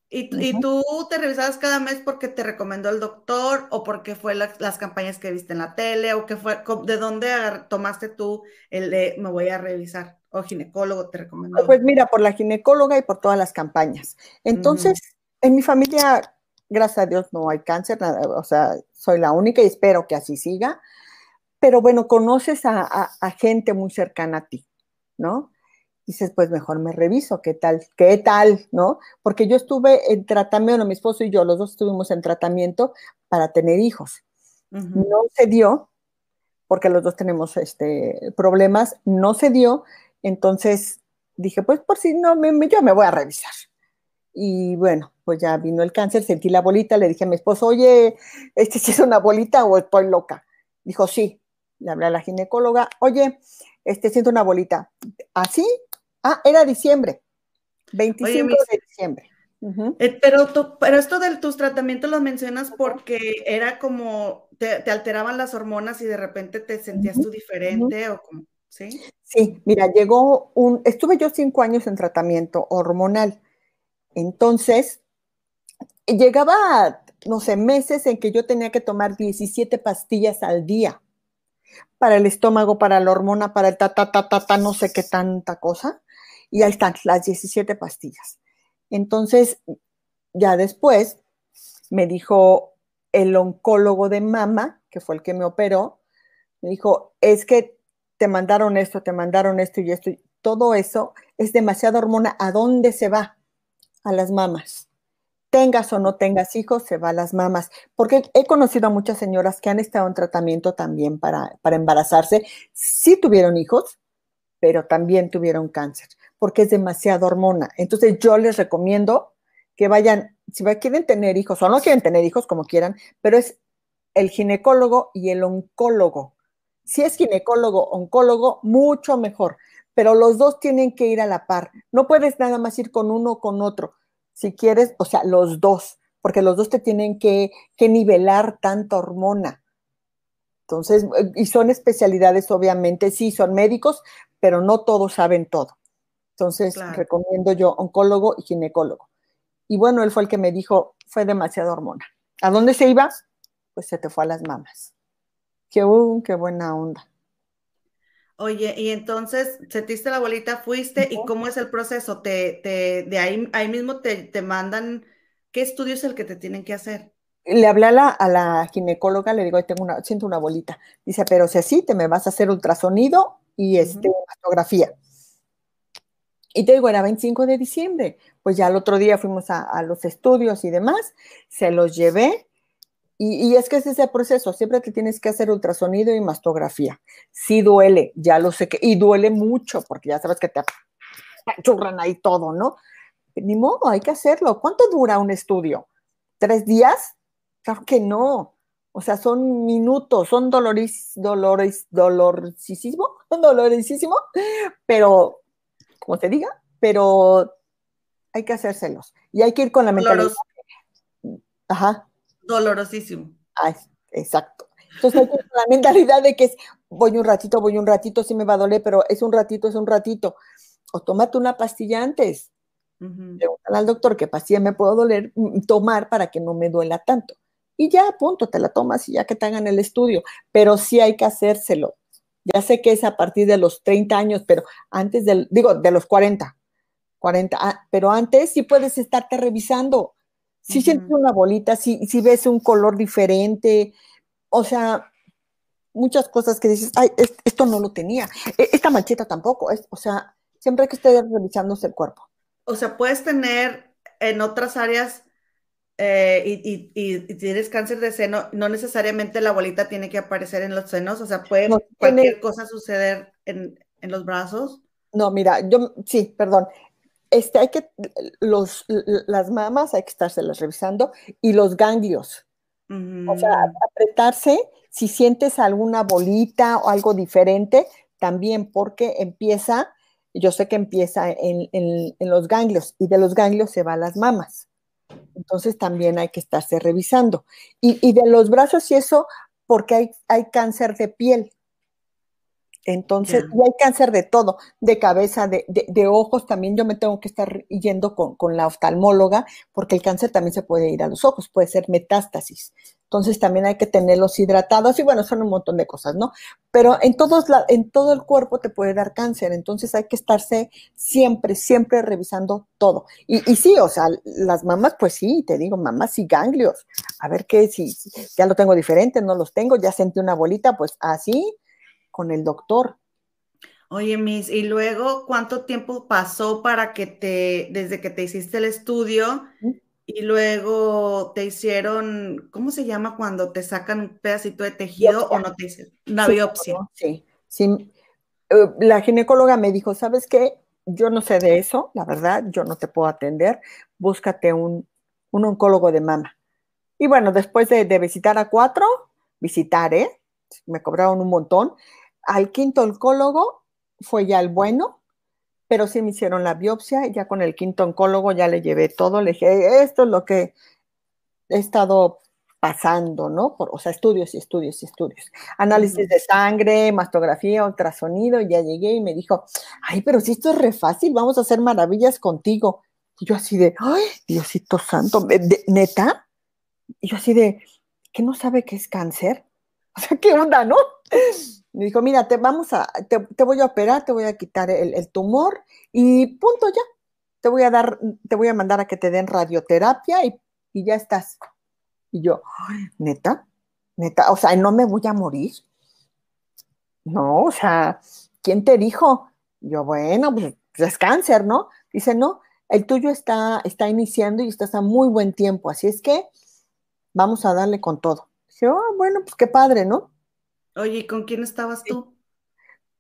¿Y, tú te revisabas cada mes porque te recomendó el doctor o porque fue las campañas que viste en la tele o que fue, de dónde tomaste tú el de me voy a revisar? ¿O ginecólogo te recomendó? Pues mira, por la ginecóloga y por todas las campañas. Entonces, en mi familia gracias a Dios no hay cáncer, o sea, soy la única y espero que así siga. Pero bueno, conoces a, gente muy cercana a ti, ¿no? Dices, pues mejor me reviso, ¿qué tal? ¿Qué tal? ¿No? Porque yo estuve en tratamiento, mi esposo y yo, los dos estuvimos en tratamiento para tener hijos. No se dio, porque los dos tenemos este, problemas, no se dio, entonces dije, pues por si no, yo me voy a revisar. Y bueno, pues ya vino el cáncer, sentí la bolita, le dije a mi esposo, oye, ¿este sí es una bolita o estoy loca? Dijo, sí. Le hablé a la ginecóloga, oye, este siento una bolita. ¿Así? ¿Ah, era diciembre, 25 de diciembre. Eh, pero, pero esto de tus tratamientos lo mencionas porque era como, te, alteraban las hormonas y de repente te sentías tú diferente o como, ¿sí? Sí, mira, llegó un, estuve yo cinco años en tratamiento hormonal entonces, llegaba, no sé, meses en que yo tenía que tomar 17 pastillas al día para el estómago, para la hormona, para el ta, ta, ta, ta, no sé qué tanta cosa. Y ahí están las 17 pastillas. Entonces, ya después me dijo el oncólogo de mama, que fue el que me operó, me dijo, es que te mandaron esto, te mandaron esto y esto, todo eso es demasiada hormona, ¿a dónde se va? a las mamas. Tengas o no tengas hijos, se va a las mamas. Porque he conocido a muchas señoras que han estado en tratamiento también para, para embarazarse. Sí tuvieron hijos, pero también tuvieron cáncer, porque es demasiada hormona. Entonces yo les recomiendo que vayan, si quieren tener hijos o no quieren tener hijos, como quieran, pero es el ginecólogo y el oncólogo. Si es ginecólogo, oncólogo, mucho mejor, pero los dos tienen que ir a la par. No puedes nada más ir con uno o con otro. Si quieres, o sea, los dos, porque los dos te tienen que, nivelar tanta hormona. Entonces, y son especialidades, obviamente, sí, son médicos, pero no todos saben todo. Entonces, recomiendo yo oncólogo y ginecólogo. Y bueno, él fue el que me dijo, fue demasiada hormona. ¿A dónde se iba? Pues se te fue a las mamas. Qué, uh, qué buena onda. Oye, y entonces sentiste la bolita, fuiste, ¿y cómo es el proceso? ¿Te, te, de ahí, ahí mismo te, te, mandan, ¿qué estudio es el que te tienen que hacer? Le hablé a la, a la ginecóloga, le digo, tengo una, siento una bolita. Dice, pero si así, te me vas a hacer ultrasonido y este, mastografía. Y te digo, era 25 de diciembre. Pues ya el otro día fuimos a, a los estudios y demás, se los llevé y, es que ese es el proceso, siempre te tienes que hacer ultrasonido y mastografía. Sí duele, ya lo sé que, y duele mucho, porque ya sabes que te churran ahí todo, ¿no? Ni modo, hay que hacerlo. ¿Cuánto dura un estudio? ¿Tres días? Claro que no. O sea, son minutos, son dolores, dolores, dolorosísimo, dolorosísimo, pero, como te diga, pero hay que hacérselos. Y hay que ir con la mentalidad. Ajá dolorosísimo. Ah, exacto. Entonces la mentalidad de que es, voy un ratito, voy un ratito, sí me va a doler, pero es un ratito, es un ratito. O tómate una pastilla antes. Uh al doctor qué pastilla me puedo doler, mm, tomar para que no me duela tanto. Y ya, punto, te la tomas y ya que te hagan el estudio. Pero sí hay que hacérselo. Ya sé que es a partir de los 30 años, pero antes del, digo, de los 40. 40, ah, pero antes sí puedes estarte revisando si sientes una bolita, si, si ves un color diferente, o sea, muchas cosas que dices, ay, esto no lo tenía, e, esta mancheta tampoco, es, o sea, siempre hay que estar revisándose el cuerpo. O sea, puedes tener en otras áreas eh, y, y, tienes cáncer de seno, no necesariamente la bolita tiene que aparecer en los senos, o sea, puede cualquier cosa suceder en, en, los brazos. No, mira, yo sí, perdón este, hay que, los, las mamas hay que estárselas revisando y los ganglios. O sea, apretarse, si sientes alguna bolita o algo diferente, también porque empieza, yo sé que empieza en, los ganglios y de los ganglios se va a las mamas. Entonces también hay que estarse revisando. Y, y de los brazos y eso, porque hay, hay cáncer de piel. Entonces, y hay cáncer de todo, de cabeza, de, de, ojos también. Yo me tengo que estar yendo con, con, la oftalmóloga porque el cáncer también se puede ir a los ojos, puede ser metástasis. Entonces, también hay que tenerlos hidratados y bueno, son un montón de cosas, ¿no? Pero en, todos la, en todo el cuerpo te puede dar cáncer, entonces hay que estarse siempre, siempre revisando todo. Y, y sí, o sea, las mamás, pues sí, te digo, mamás y ganglios. A ver qué, si ya lo tengo diferente, no los tengo, ya sentí una bolita, pues así con el doctor. Oye, Miss, y luego, ¿cuánto tiempo pasó para que te, desde que te hiciste el estudio y luego te hicieron, ¿cómo se llama cuando te sacan un pedacito de tejido o no te hicieron una biopsia? Sí, sí. Eh, la ginecóloga me dijo, ¿sabes qué? Yo no sé de eso, la verdad, yo no te puedo atender, búscate un, oncólogo de mama. Y bueno, después de, de visitar a cuatro, visitar, ¿eh? Me cobraron un montón al quinto oncólogo fue ya el bueno, pero sí me hicieron la biopsia y ya con el quinto oncólogo ya le llevé todo, le dije, esto es lo que he estado pasando, ¿no? Por, o sea, estudios y estudios y estudios. Análisis de sangre, mastografía, ultrasonido, y ya llegué y me dijo, ay, pero si esto es re fácil, vamos a hacer maravillas contigo. Y yo así de, ay, Diosito santo, ¿neta? Y yo así de, ¿qué no sabe qué es cáncer? O sea, ¿qué onda, no? Me dijo, mira, te vamos a, te, voy a operar, te voy a quitar el, tumor y punto ya. Te voy a dar, te voy a mandar a que te den radioterapia y, ya estás. Y yo, neta, neta, o sea, no me voy a morir. No, o sea, ¿quién te dijo? yo, bueno, pues, pues es cáncer, ¿no? Dice, no, el tuyo está, está iniciando y estás a muy buen tiempo, así es que vamos a darle con todo. Dije, oh, bueno, pues qué padre, ¿no? Oye, ¿y con quién estabas tú?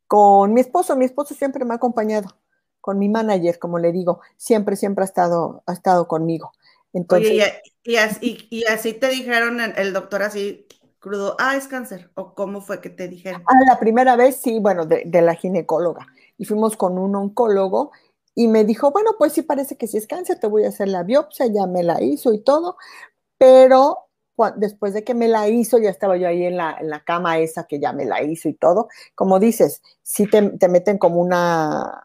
Con mi esposo, mi esposo siempre me ha acompañado, con mi manager, como le digo, siempre, siempre ha estado, ha estado conmigo. Entonces, Oye, y, así, y, así, te dijeron el doctor así crudo, ah, es cáncer, o cómo fue que te dijeron? Ah, la primera vez sí, bueno, de, de la ginecóloga, y fuimos con un oncólogo y me dijo, bueno, pues sí parece que sí es cáncer, te voy a hacer la biopsia, ya me la hizo y todo, pero después de que me la hizo, ya estaba yo ahí en la, en la cama esa que ya me la hizo y todo, como dices, sí te, te meten como una,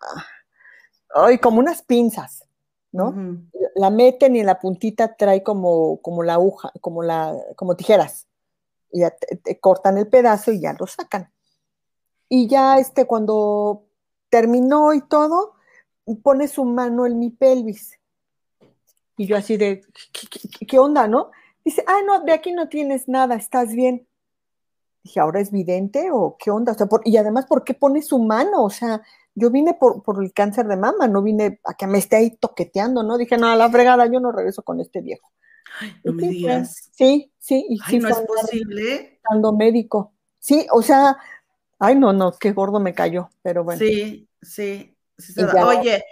ay, como unas pinzas, ¿no? La meten y en la puntita trae como, como la aguja, como la, como tijeras. Y ya te, cortan el pedazo y ya lo sacan. Y ya este, cuando terminó y todo, pone su mano en mi pelvis. Y yo así de, ¿qué, onda, no? Dice, ah, no, de aquí no tienes nada, estás bien. Dije, ¿ahora es vidente o qué onda? O sea, y además, ¿por qué pone su mano? O sea, yo vine por, por, el cáncer de mama, no vine a que me esté ahí toqueteando, ¿no? Dije, no, a la fregada, yo no regreso con este viejo. Ay, no me digas. Sí, sí. Y Ay, no es posible. Cuando médico. Sí, o sea, ay, no, no, qué gordo me cayó, pero bueno. Sí, sí. Oye,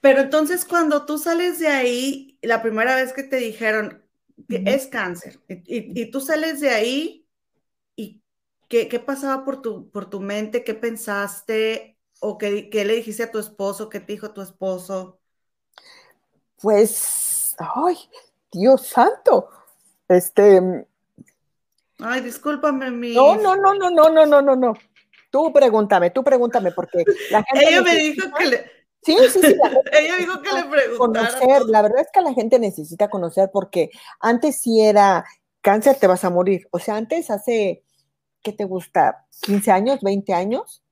pero entonces cuando tú sales de ahí, la primera vez que te dijeron es cáncer, y, y, tú sales de ahí, ¿y qué, qué pasaba por tu, por tu mente? ¿Qué pensaste? ¿O qué, qué, le dijiste a tu esposo? ¿Qué te dijo tu esposo? Pues, ay, Dios santo. Este. Ay, discúlpame, mi. No, no, no, no, no, no, no, no, no. Tú pregúntame, tú pregúntame, porque la gente. Ella me dijo que le. Sí, sí, sí. Ella dijo que le preguntara. Conocer, la verdad es que la gente necesita conocer porque antes sí era cáncer, te vas a morir. O sea, antes hace, ¿qué te gusta? ¿15 años, 20 años?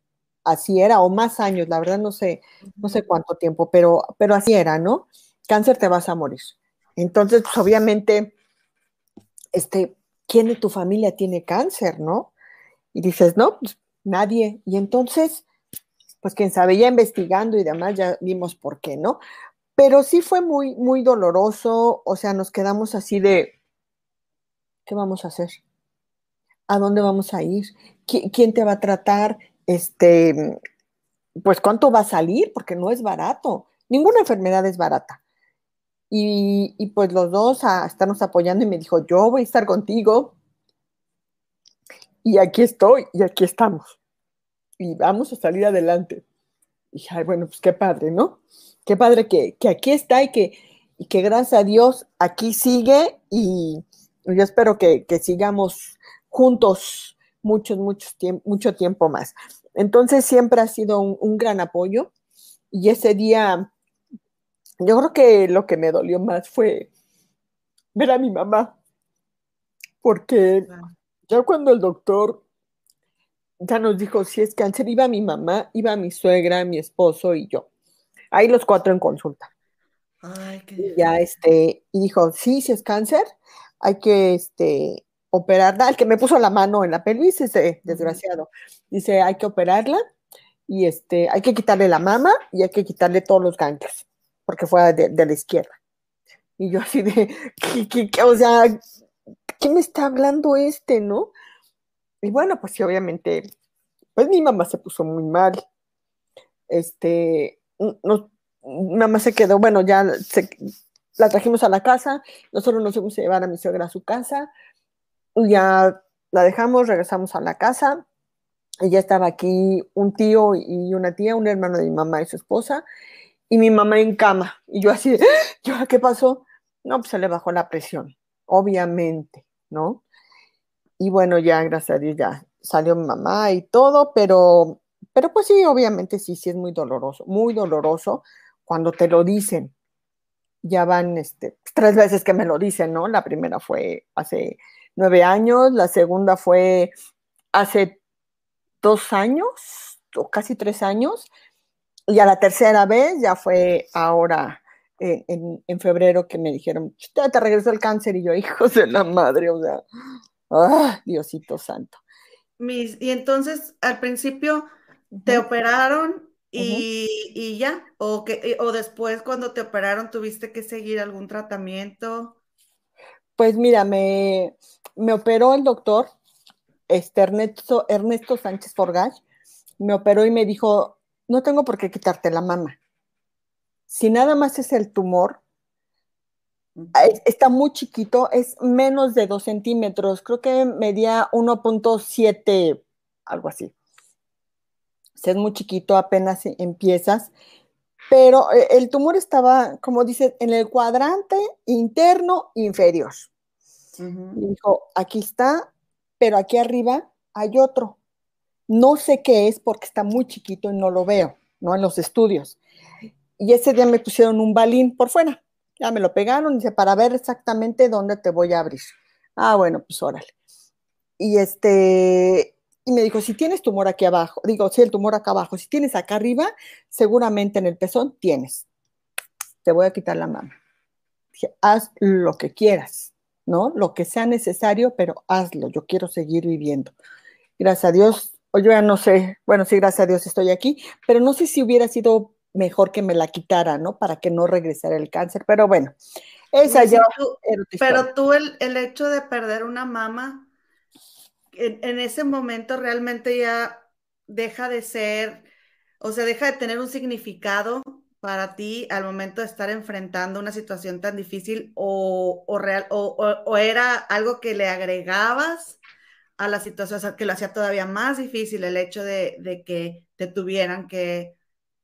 así era, o más años, la verdad no sé, no sé cuánto tiempo, pero, pero así era, ¿no? Cáncer te vas a morir. Entonces, pues obviamente, este, ¿quién de tu familia tiene cáncer, no? Y dices, no, pues nadie. Y entonces, pues quien sabe, ya investigando y demás, ya vimos por qué, ¿no? Pero sí fue muy, muy doloroso, o sea, nos quedamos así de, ¿qué vamos a hacer? ¿A dónde vamos a ir? ¿Quién te va a tratar? este, pues cuánto va a salir, porque no es barato. Ninguna enfermedad es barata. Y, y, pues los dos a estarnos apoyando y me dijo, yo voy a estar contigo. Y aquí estoy, y aquí estamos. Y vamos a salir adelante. Y Ay, bueno, pues qué padre, ¿no? Qué padre que, que aquí está y que, y que gracias a Dios aquí sigue y yo espero que, que sigamos juntos mucho, mucho tiempo, mucho tiempo más. Entonces siempre ha sido un, gran apoyo y ese día, yo creo que lo que me dolió más fue ver a mi mamá, porque ya cuando el doctor ya nos dijo si es cáncer, iba mi mamá, iba mi suegra, mi esposo y yo. Ahí los cuatro en consulta. Ay, Y ya este, y dijo, sí, si es cáncer, hay que este, operarla, el que me puso la mano en la pelvis, ese desgraciado, dice, hay que operarla y este, hay que quitarle la mama y hay que quitarle todos los ganglios, porque fue de, la izquierda. Y yo así de, ¿qué, o sea, ¿qué me está hablando este, no? Y bueno, pues sí, obviamente, pues mi mamá se puso muy mal. Este, no, mamá se quedó, bueno, ya la trajimos a la casa, nosotros nos fuimos a llevar a mi suegra a su casa, ya la dejamos, regresamos a la casa. Y ya estaba aquí un tío y una tía, un hermano de mi mamá y su esposa, y mi mamá en cama. Y yo así, ¿yo qué pasó? No, pues se le bajó la presión, obviamente, ¿no? Y bueno, ya, gracias a Dios, ya salió mi mamá y todo, pero, pero pues sí, obviamente sí, sí es muy doloroso, muy doloroso cuando te lo dicen. Ya van este, tres veces que me lo dicen, ¿no? La primera fue hace nueve años, la segunda fue hace dos años o casi tres años, y a la tercera vez ya fue ahora en, febrero que me dijeron, te regresó el cáncer y yo, hijos de la madre, o sea, ¡ah, Diosito santo! Mis, y entonces al principio te operaron y, y, ya, o, que, o después cuando te operaron tuviste que seguir algún tratamiento. Pues mira, me, me operó el doctor este Ernesto, Ernesto Sánchez Forgach, me operó y me dijo, no tengo por qué quitarte la mama. Si nada más es el tumor, está muy chiquito, es menos de 2 centímetros, creo que medía 1.7, algo así. es muy chiquito, apenas empiezas, pero eh, el tumor estaba, como dice, en el cuadrante interno inferior. Y dijo, aquí está, pero aquí arriba hay otro. No sé qué es porque está muy chiquito y no lo veo, ¿no? En los estudios. Y ese día me pusieron un balín por fuera. Ya me lo pegaron, dice, para ver exactamente dónde te voy a abrir. Ah, bueno, pues órale. Y este, y me dijo, si tienes tumor aquí abajo, digo, si el tumor acá abajo, si tienes acá arriba, seguramente en el pezón tienes. Te voy a quitar la mama. Dije, haz lo que quieras, ¿no? Lo que sea necesario, pero hazlo. Yo quiero seguir viviendo. Gracias a Dios, o yo ya no sé, bueno, sí, gracias a Dios estoy aquí, pero no sé si hubiera sido mejor que me la quitara, ¿no? Para que no regresara el cáncer, pero bueno, esa ya. pero tú, el, el, hecho de perder una mama, en, en, ese momento realmente ya deja de ser, o sea, deja de tener un significado para ti al momento de estar enfrentando una situación tan difícil o, o, real, o, o era algo que le agregabas a la situación, o sea, que lo hacía todavía más difícil el hecho de, de que te tuvieran que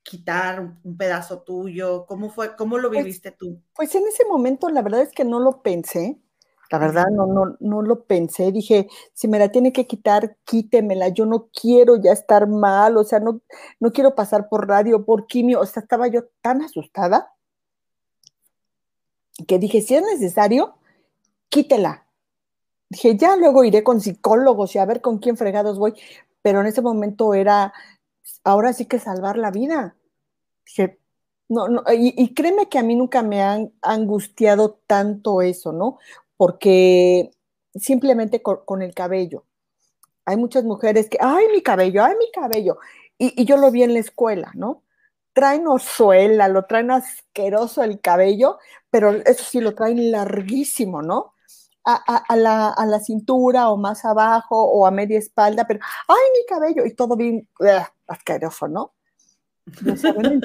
quitar un, pedazo tuyo? ¿Cómo fue, cómo lo pues viviste tú? Pues en ese momento la verdad es que no lo pensé. La verdad, no, no, no lo pensé. Dije, si me la tiene que quitar, quítemela. Yo no quiero ya estar mal, o sea, no, no quiero pasar por radio, por quimio. O sea, estaba yo tan asustada que dije, si es necesario, quítela. Dije, ya luego iré con psicólogos y a ver con quién fregados voy. Pero en ese momento era, ahora sí que salvar la vida. No, y, créeme que a mí nunca me han angustiado tanto eso, ¿no? Porque simplemente con, el cabello. Hay muchas mujeres que, ay, mi cabello, ay, mi cabello. Y, yo lo vi en la escuela, ¿no? Traen osuela, lo traen asqueroso el cabello, pero eso sí lo traen larguísimo, ¿no? a, la, cintura o más abajo o a media espalda, pero ¡ay, mi cabello! Y todo bien asqueroso, ¿no?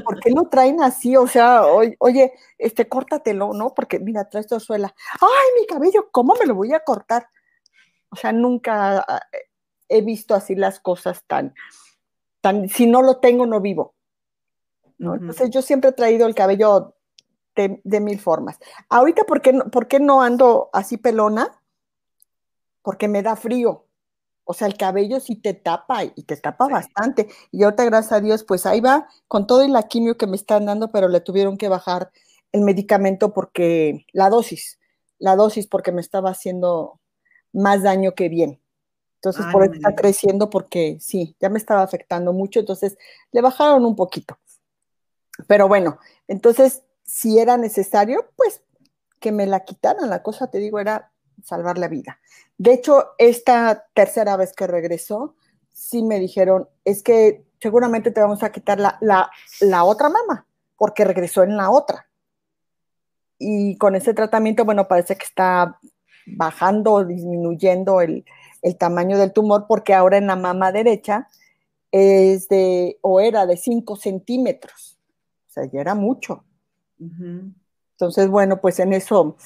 Por qué lo traen así, o sea, oye, este, córtatelo, ¿no? Porque mira, trae esto suela. ¡Ay, mi cabello! ¿Cómo me lo voy a cortar? O sea, nunca ah, he visto así las cosas tan, tan, si no lo tengo, no vivo. ¿no? Entonces yo siempre he traído el cabello de, mil formas. Ahorita, ¿por qué, no, ¿por qué no ando así pelona? Porque me da frío. O sea, el cabello sí te tapa y te tapa bastante. Y ahorita, gracias a Dios, pues ahí va con todo y la quimio que me están dando, pero le tuvieron que bajar el medicamento porque la dosis, la dosis porque me estaba haciendo más daño que bien. Entonces, por eso está creciendo porque sí, ya me estaba afectando mucho, entonces le bajaron un poquito. Pero bueno, entonces si era necesario, pues que me la quitaran. La cosa, te digo, era salvar la vida. De hecho, esta tercera vez que regresó, sí me dijeron, es que seguramente te vamos a quitar la, la, otra mama, porque regresó en la otra. Y con ese tratamiento, bueno, parece que está bajando o disminuyendo el, el, tamaño del tumor, porque ahora en la mama derecha es de, o era de 5 centímetros. O sea, ya era mucho. Entonces, bueno, pues en eso,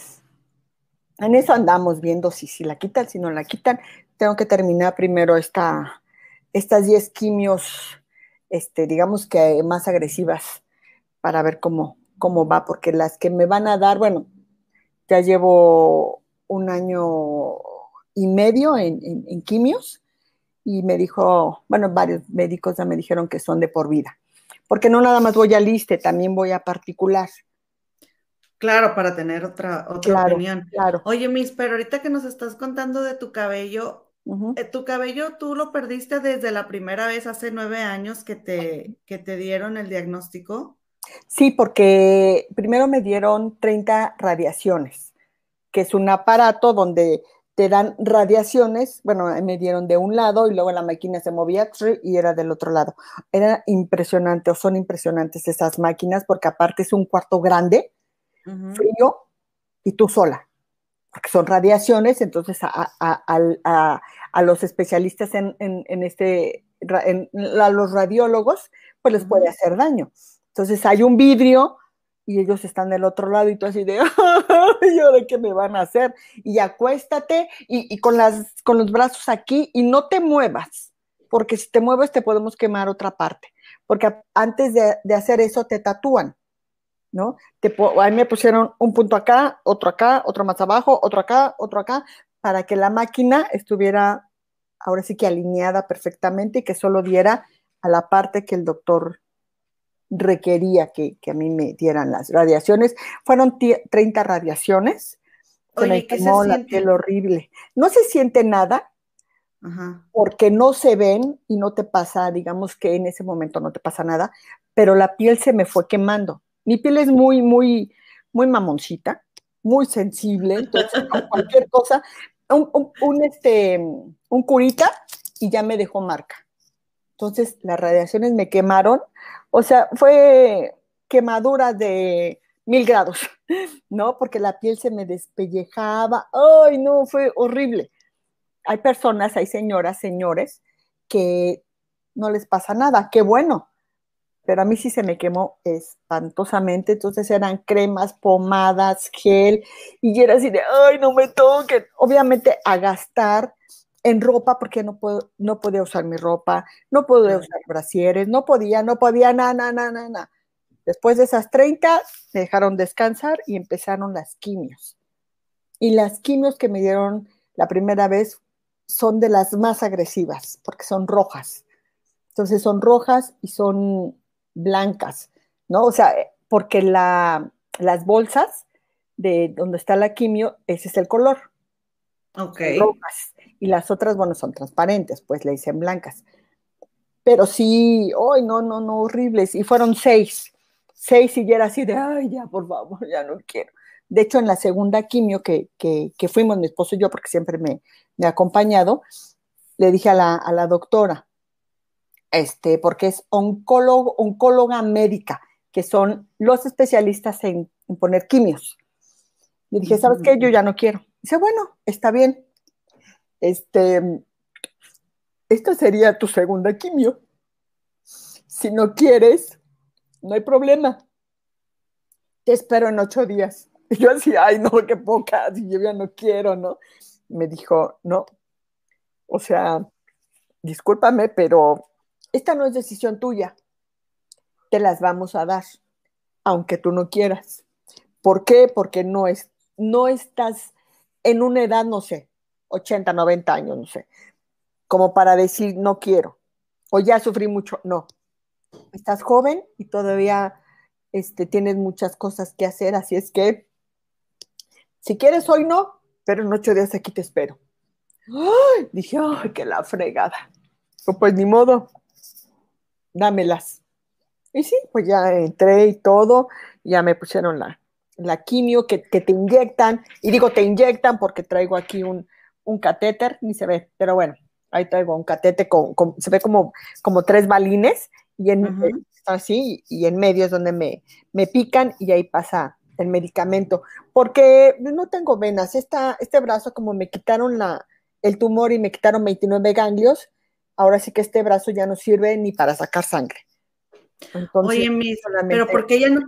en eso andamos viendo si, si la quitan, si no la quitan. Tengo que terminar primero esta, estas 10 quimios, este, digamos que más agresivas, para ver cómo, cómo va, porque las que me van a dar, bueno, ya llevo un año y medio en, en quimios y me dijo, bueno, varios médicos ya me dijeron que son de por vida porque no nada más voy a liste, también voy a particular. Claro, para tener otra, otra opinión. Claro. Oye, Miss, pero ahorita que nos estás contando de tu cabello, eh, ¿tu cabello tú lo perdiste desde la primera vez hace nueve años que te, que te dieron el diagnóstico? Sí, porque primero me dieron 30 radiaciones, que es un aparato donde te dan radiaciones, bueno, me dieron de un lado y luego la máquina se movía y era del otro lado. Era impresionante o son impresionantes esas máquinas porque aparte es un cuarto grande, frío y tú sola, porque son radiaciones, entonces a, los especialistas en, este, a los radiólogos, pues les puede hacer daño. Entonces hay un vidrio y ellos están del otro lado y tú así de, ¿y ahora qué me van a hacer? Y acuéstate y, con, las, con los brazos aquí y no te muevas, porque si te mueves te podemos quemar otra parte, porque antes de, hacer eso te tatúan. ¿No? Te, ahí me pusieron un punto acá, otro acá, otro más abajo, otro acá, otro acá, para que la máquina estuviera ahora sí que alineada perfectamente y que solo diera a la parte que el doctor requería que, a mí me dieran las radiaciones. Fueron 30 radiaciones. Oye, ¿qué se la piel horrible. No se siente nada, porque no se ven y no te pasa, digamos que en ese momento no te pasa nada, pero la piel se me fue quemando. Mi piel es muy, muy, muy mamoncita, muy sensible, entonces cualquier cosa, un, este, un curita y ya me dejó marca. Entonces las radiaciones me quemaron, o sea, fue quemadura de mil grados, ¿no? Porque la piel se me despellejaba, ay, no, fue horrible. Hay personas, hay señoras, señores, que no les pasa nada, qué bueno, pero a mí sí se me quemó espantosamente, entonces eran cremas, pomadas, gel, y era así de, ay, no me toquen, obviamente a gastar en ropa porque no, puedo, no podía usar mi ropa, no podía usar brasieres, no podía, no podía, nada, nada, nada, nada. Después de esas 30, me dejaron descansar y empezaron las quimios. Y las quimios que me dieron la primera vez son de las más agresivas, porque son rojas. Entonces son rojas y son blancas, ¿no? O sea, porque la, las bolsas de donde está la quimio, ese es el color. Ok. Rojas. Y las otras, bueno, son transparentes, pues le dicen blancas. Pero sí, ay, no, no, no, horribles. Y fueron seis. Seis y ya era así de, ay, ya, por favor, ya no quiero. De hecho, en la segunda quimio que, que, que fuimos mi esposo y yo, porque siempre me, me ha acompañado, le dije a la, a la doctora, este, porque es oncólogo, oncóloga médica, que son los especialistas en, poner quimios. Le dije, ¿sabes qué? Yo ya no quiero. Dice, bueno, está bien. Este, esta sería tu segunda quimio. Si no quieres, no hay problema. Te espero en ocho días. Y yo así, ay, no, qué poca, si yo ya no quiero, ¿no? Me dijo, no. O sea, discúlpame, pero esta no es decisión tuya, te las vamos a dar, aunque tú no quieras. ¿Por qué? Porque no, es, no estás en una edad, no sé, 80, 90 años, no sé, como para decir no quiero, o ya sufrí mucho, no. Estás joven y todavía este, tienes muchas cosas que hacer, así es que si quieres hoy no, pero en ocho días aquí te espero. Dije, ay, la fregada. Pues ni modo, dámelas. Y sí, pues ya entré y todo, ya me pusieron la, la quimio que, te inyectan, y digo te inyectan porque traigo aquí un, un catéter, ni se ve, pero bueno, ahí traigo un catéter, con, se ve como, como tres balines, y en, así, y en medio es donde me, me pican y ahí pasa el medicamento, porque no tengo venas, Esta, este brazo como me quitaron la, el tumor y me quitaron 29 ganglios, ahora sí que este brazo ya no sirve ni para sacar sangre. Oye, mis, pero ¿por qué ya no,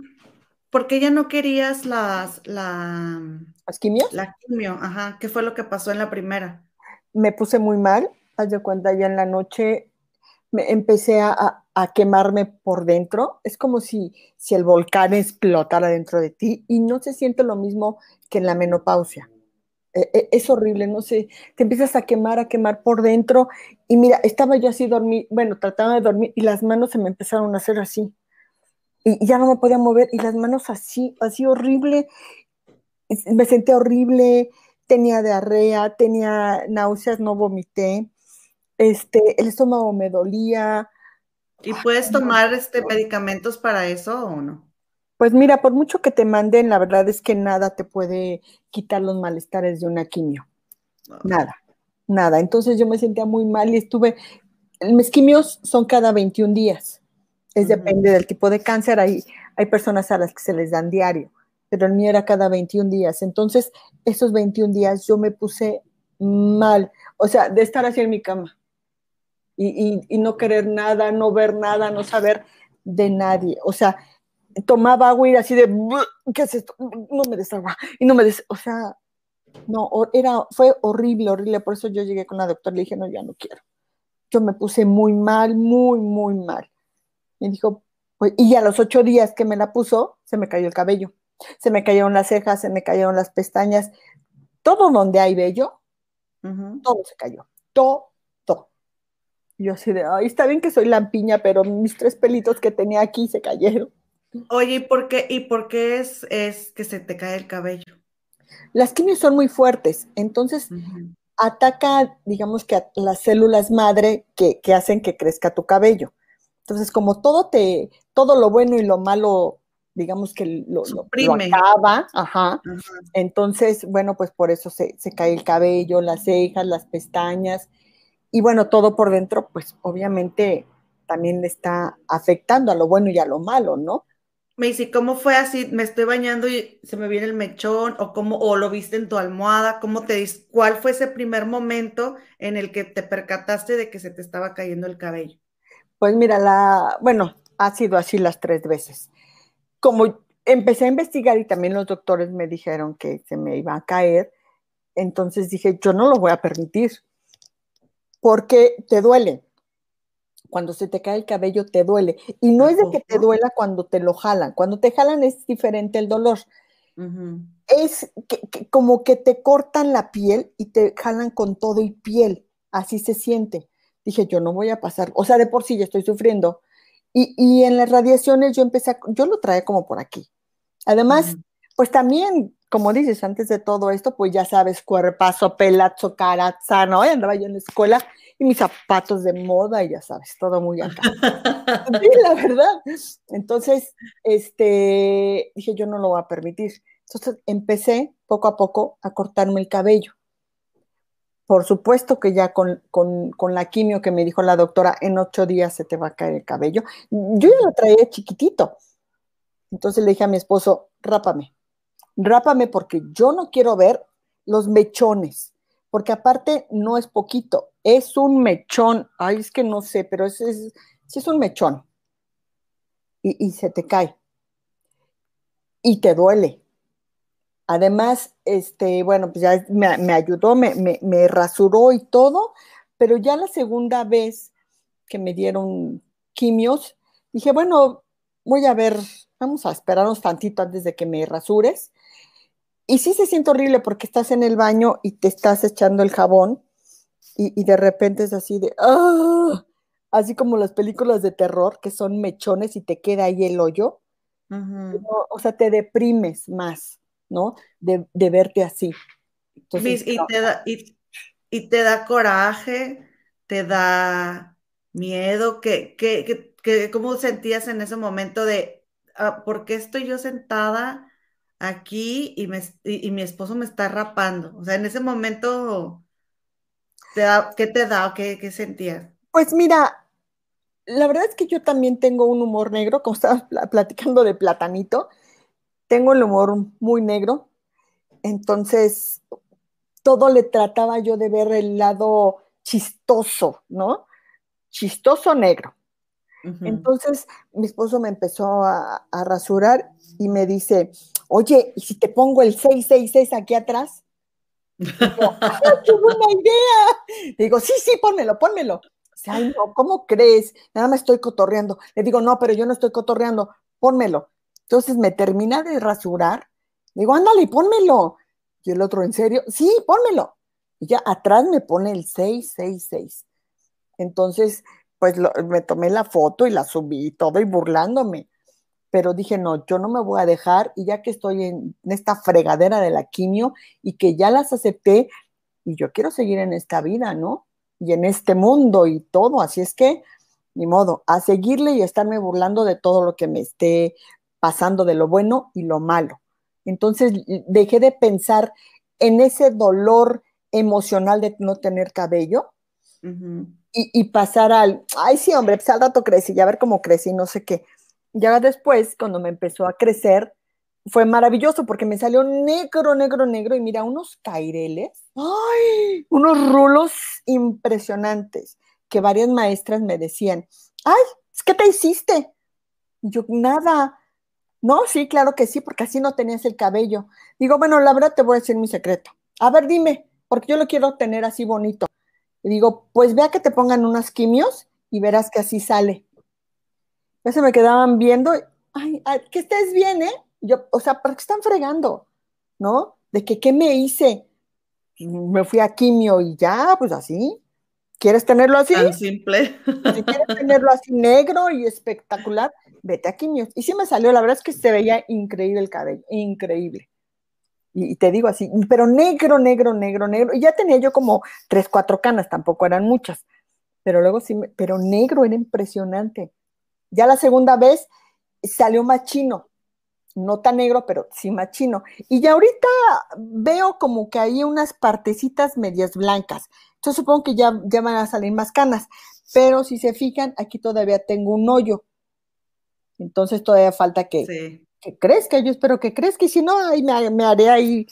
no querías las, la, ¿Las quimios? La quimio, ajá. ¿Qué fue lo que pasó en la primera? Me puse muy mal, haz de cuenta, ya en la noche me empecé a, a, quemarme por dentro. Es como si, si el volcán explotara dentro de ti y no se siente lo mismo que en la menopausia. E, e, es horrible, no sé, te empiezas a quemar, a quemar por dentro. Y mira, estaba yo así dormir, bueno, trataba de dormir y las manos se me empezaron a hacer así. Y, ya no me podía mover y las manos así, así horrible. Me sentía horrible, tenía diarrea, tenía náuseas, no vomité. Este, el estómago me dolía. ¿Y puedes tomar este medicamentos para eso o no? Pues mira, por mucho que te manden, la verdad es que nada te puede quitar los malestares de una quimio. Nada, nada. Entonces yo me sentía muy mal y estuve, mis quimios son cada 21 días. Es depende del tipo de cáncer. Hay, hay personas a las que se les dan diario, pero el mío era cada 21 días. Entonces, esos 21 días yo me puse mal, o sea, de estar así en mi cama y, y no querer nada, no ver nada, no saber de nadie. O sea, tomaba agua y así de, ¿qué es esto? No me des agua. Y no me des, o sea, no, era, fue horrible, horrible. Por eso yo llegué con la doctora y le dije, no, ya no quiero. Yo me puse muy mal, muy, muy mal. Me dijo, Pues, y a los ocho días que me la puso, se me cayó el cabello. Se me cayeron las cejas, se me cayeron las pestañas. Todo donde hay vello, todo se cayó. Todo. Y yo así de, ay, está bien que soy lampiña, pero mis tres pelitos que tenía aquí se cayeron. Oye, ¿y por qué, y por qué es, es que se te cae el cabello? Las quimios son muy fuertes, entonces ataca, digamos que a las células madre que, hacen que crezca tu cabello. Entonces, como todo te, todo lo bueno y lo malo, digamos que lo, lo, acaba, ajá. Entonces, bueno, pues por eso se, se, cae el cabello, las cejas, las pestañas, y bueno, todo por dentro, pues obviamente también le está afectando a lo bueno y a lo malo, ¿no? Me dice, ¿cómo fue así? Me estoy bañando y se me viene el mechón, o cómo, o lo viste en tu almohada, ¿cómo te dices? ¿Cuál fue ese primer momento en el que te percataste de que se te estaba cayendo el cabello? Pues mira, la, bueno, ha sido así las tres veces. Como empecé a investigar y también los doctores me dijeron que se me iba a caer, entonces dije, yo no lo voy a permitir, porque te duele cuando se te cae el cabello te duele. Y no es de que te duela cuando te lo jalan. Cuando te jalan es diferente el dolor. Es que, como que te cortan la piel y te jalan con todo y piel. Así se siente. Dije, yo no voy a pasar. O sea, de por sí ya estoy sufriendo. Y, en las radiaciones yo empecé, a, yo lo traía como por aquí. Además, pues también, como dices, antes de todo esto, pues ya sabes, cuerpazo, pelazo, caraza, ¿no? andaba yo en la escuela y mis zapatos de moda y ya sabes, todo muy acá. sí, la verdad. Entonces, este, dije, yo no lo voy a permitir. Entonces empecé poco a poco a cortarme el cabello. Por supuesto que ya con, la quimio que me dijo la doctora, en ocho días se te va a caer el cabello. Yo ya lo traía chiquitito. Entonces le dije a mi esposo, rápame, rápame porque yo no quiero ver los mechones, porque aparte no es poquito, es un mechón. Ay, es que no sé, pero es, es, es un mechón. Y, se te cae. Y te duele. Además, este, bueno, pues ya me, ayudó, me, me, rasuró y todo, pero ya la segunda vez que me dieron quimios, dije, bueno, voy a ver, vamos a esperarnos tantito antes de que me rasures. Y sí se siente horrible porque estás en el baño y te estás echando el jabón y, de repente es así de, ¡ah! así como las películas de terror que son mechones y te queda ahí el hoyo. o sea, te deprimes más, ¿no? De, verte así. y, te da, y, te da coraje, te da miedo, que, que, que, ¿cómo sentías en ese momento de, ah, ¿por qué estoy yo sentada aquí y, me, y mi esposo me está rapando? O sea, en ese momento ¿Qué te da? ¿Qué, qué sentías? Pues mira, la verdad es que yo también tengo un humor negro, como estaba platicando de platanito, tengo el humor muy negro, entonces todo le trataba yo de ver el lado chistoso, ¿no? Chistoso negro. Entonces mi esposo me empezó a, a, rasurar y me dice, oye, ¿y si te pongo el 666 aquí atrás? ¡Qué buena idea! digo, sí, sí, pónmelo, pónmelo. Ay, no, ¿cómo crees? Nada más estoy cotorreando. Le digo, no, pero yo no estoy cotorreando, pónmelo. Entonces me termina de rasurar. Digo, ándale, pónmelo. Y el otro, ¿en serio? Sí, pónmelo. Y ya atrás me pone el 666. Entonces, pues me tomé la foto y la subí todo y burlándome pero dije, no, yo no me voy a dejar y ya que estoy en, esta fregadera de la quimio y que ya las acepté y yo quiero seguir en esta vida, ¿no? Y en este mundo y todo, así es que, ni modo, a seguirle y estarme burlando de todo lo que me esté pasando, de lo bueno y lo malo. Entonces dejé de pensar en ese dolor emocional de no tener cabello y, y, pasar al, ay sí, hombre, pues al rato crecí, ya ver cómo crecí, no sé qué ya después, cuando me empezó a crecer, fue maravilloso porque me salió negro, negro, negro y mira, unos caireles, ¡ay! Unos rulos impresionantes que varias maestras me decían, ¡ay! ¿Qué te hiciste? Y yo, nada. No, sí, claro que sí, porque así no tenías el cabello. Digo, bueno, la verdad te voy a decir mi secreto. A ver, dime, porque yo lo quiero tener así bonito. Y digo, pues vea que te pongan unas quimios y verás que así sale. Ya se me quedaban viendo, ay, que estés bien, ¿eh? Yo, o sea, ¿por qué están fregando? ¿No? De que, ¿qué me hice? Me fui a quimio y ya, pues así. ¿Quieres tenerlo así? Tan simple. Si quieres tenerlo así negro y espectacular, vete a quimio. Y sí me salió, la verdad es que se veía increíble el cabello, increíble. Y, te digo así, pero negro, negro, negro, negro. Y ya tenía yo como tres, cuatro canas, tampoco eran muchas. Pero luego sí, pero negro era impresionante. Ya la segunda vez salió más chino, no tan negro, pero sí más chino. Y ya ahorita veo como que hay unas partecitas medias blancas. Entonces supongo que ya, ya van a salir más canas. Pero si se fijan, aquí todavía tengo un hoyo. Entonces todavía falta que, que crezca. Yo espero que crezca. Y si no, ahí me, me haré ahí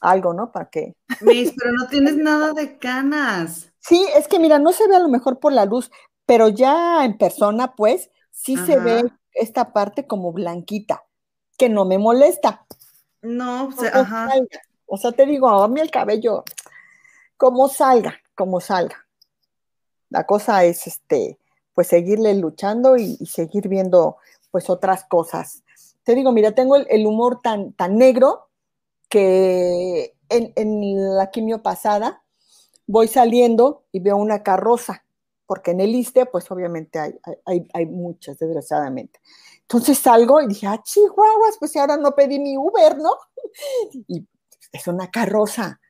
algo, ¿no? Para que. Miss, pero no tienes nada de canas. Sí, es que mira, no se ve a lo mejor por la luz, pero ya en persona, pues, sí se ve esta parte como blanquita, que no me molesta. No, o sea, ajá. O sea, te digo, a mí el cabello, como salga, como salga. La cosa es, este, pues seguirle luchando y, seguir viendo, pues, otras cosas. Te digo, mira, tengo el, humor tan, tan negro que en, en la quimio pasada voy saliendo y veo una carroza porque en el ISTE, pues obviamente hay, hay, hay, muchas, desgraciadamente. Entonces salgo y dije, ah, chihuahuas, pues ahora no pedí mi Uber, ¿no? Y es una carroza,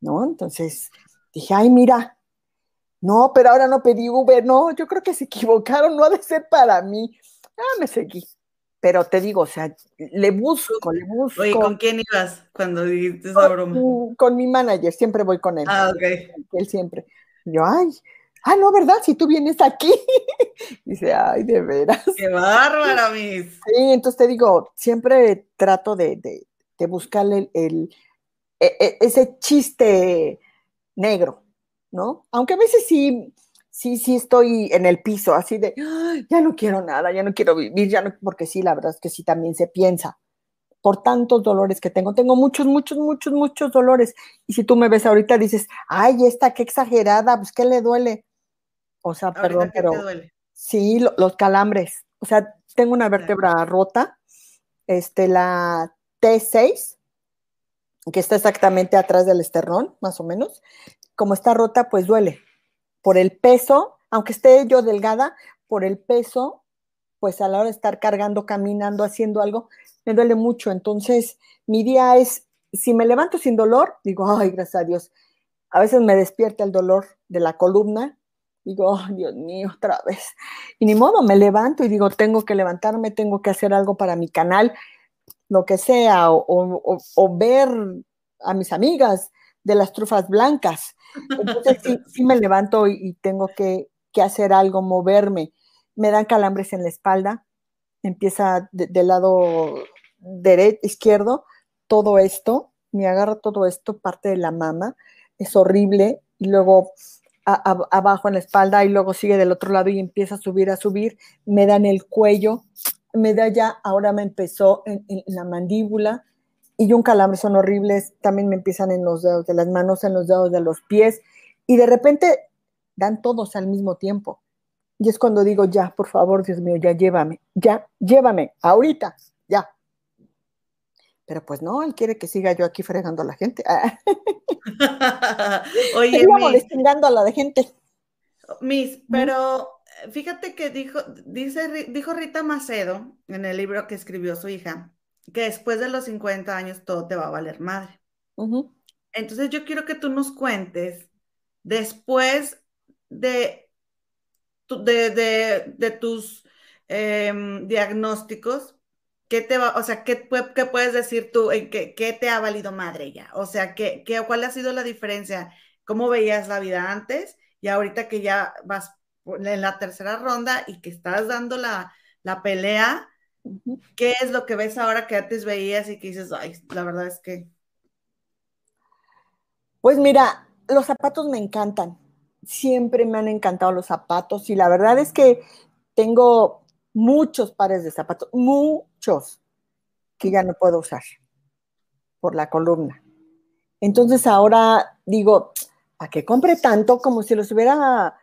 ¿no? Entonces dije, ay, mira, no, pero ahora no pedí Uber, no, yo creo que se equivocaron, no ha de ser para mí. Ah, me seguí. Pero te digo, o sea, le busco, le busco. Oye, ¿con quién ibas cuando dijiste esa broma? Con, mi manager, siempre voy con él. Ah, ok. Él siempre. Yo, ay, ah, no, ¿verdad? Si tú vienes aquí. Dice, ay, de veras. Qué bárbara, mis. Sí, entonces te digo, siempre trato de, de, buscarle el, e, e, ese chiste negro, ¿no? Aunque a veces sí, sí, sí estoy en el piso, así de, ya no quiero nada, ya no quiero vivir, ya no, porque sí, la verdad es que sí también se piensa por tantos dolores que tengo. Tengo muchos, muchos, muchos, muchos dolores. Y si tú me ves ahorita, dices, ay, esta, qué exagerada, pues, ¿qué le duele? O sea, perdón, pero sí, los calambres. O sea, tengo una vértebra rota, este, la T6, que está exactamente atrás del esternón, más o menos. Como está rota, pues duele. Por el peso, aunque esté yo delgada, por el peso, pues a la hora de estar cargando, caminando, haciendo algo, me duele mucho. Entonces, mi día es, si me levanto sin dolor, digo, ay, gracias a Dios. A veces me despierta el dolor de la columna Digo, Dios mío, otra vez. Y ni modo, me levanto y digo, tengo que levantarme, tengo que hacer algo para mi canal, lo que sea, o, ver a mis amigas de las trufas blancas. Entonces sí, me levanto y, tengo que, hacer algo, moverme. Me dan calambres en la espalda, empieza del lado derecho, izquierdo, todo esto, me agarra todo esto, parte de la mama, es horrible, y luego abajo en la espalda y luego sigue del otro lado y empieza a subir, a subir, me da en el cuello, me da ya, ahora me empezó en, la mandíbula y un calambre son horribles, también me empiezan en los dedos de las manos, en los dedos de los pies y de repente dan todos al mismo tiempo. Y es cuando digo, ya, por favor, Dios mío, ya llévame, ya, llévame, ahorita, ya. Pero pues no, él quiere que siga yo aquí fregando a la gente. Oye, a la de gente. Miss, pero eh, fíjate que dijo, dice, dijo Rita Macedo en el libro que escribió su hija, que después de los 50 años todo te va a valer madre. Entonces yo quiero que tú nos cuentes, después de, de, de, tus em, diagnósticos, ¿Qué te va, o sea, qué, qué puedes decir tú en qué, qué, te ha valido madre ya? O sea, ¿qué, qué, ¿cuál ha sido la diferencia? ¿Cómo veías la vida antes y ahorita que ya vas en la tercera ronda y que estás dando la, la pelea? ¿Qué es lo que ves ahora que antes veías y que dices, ay, la verdad es que... Pues mira, los zapatos me encantan. Siempre me han encantado los zapatos y la verdad es que tengo muchos pares de zapatos, muchos, que ya no puedo usar por la columna. Entonces ahora digo, ¿a qué compre tanto como si los hubiera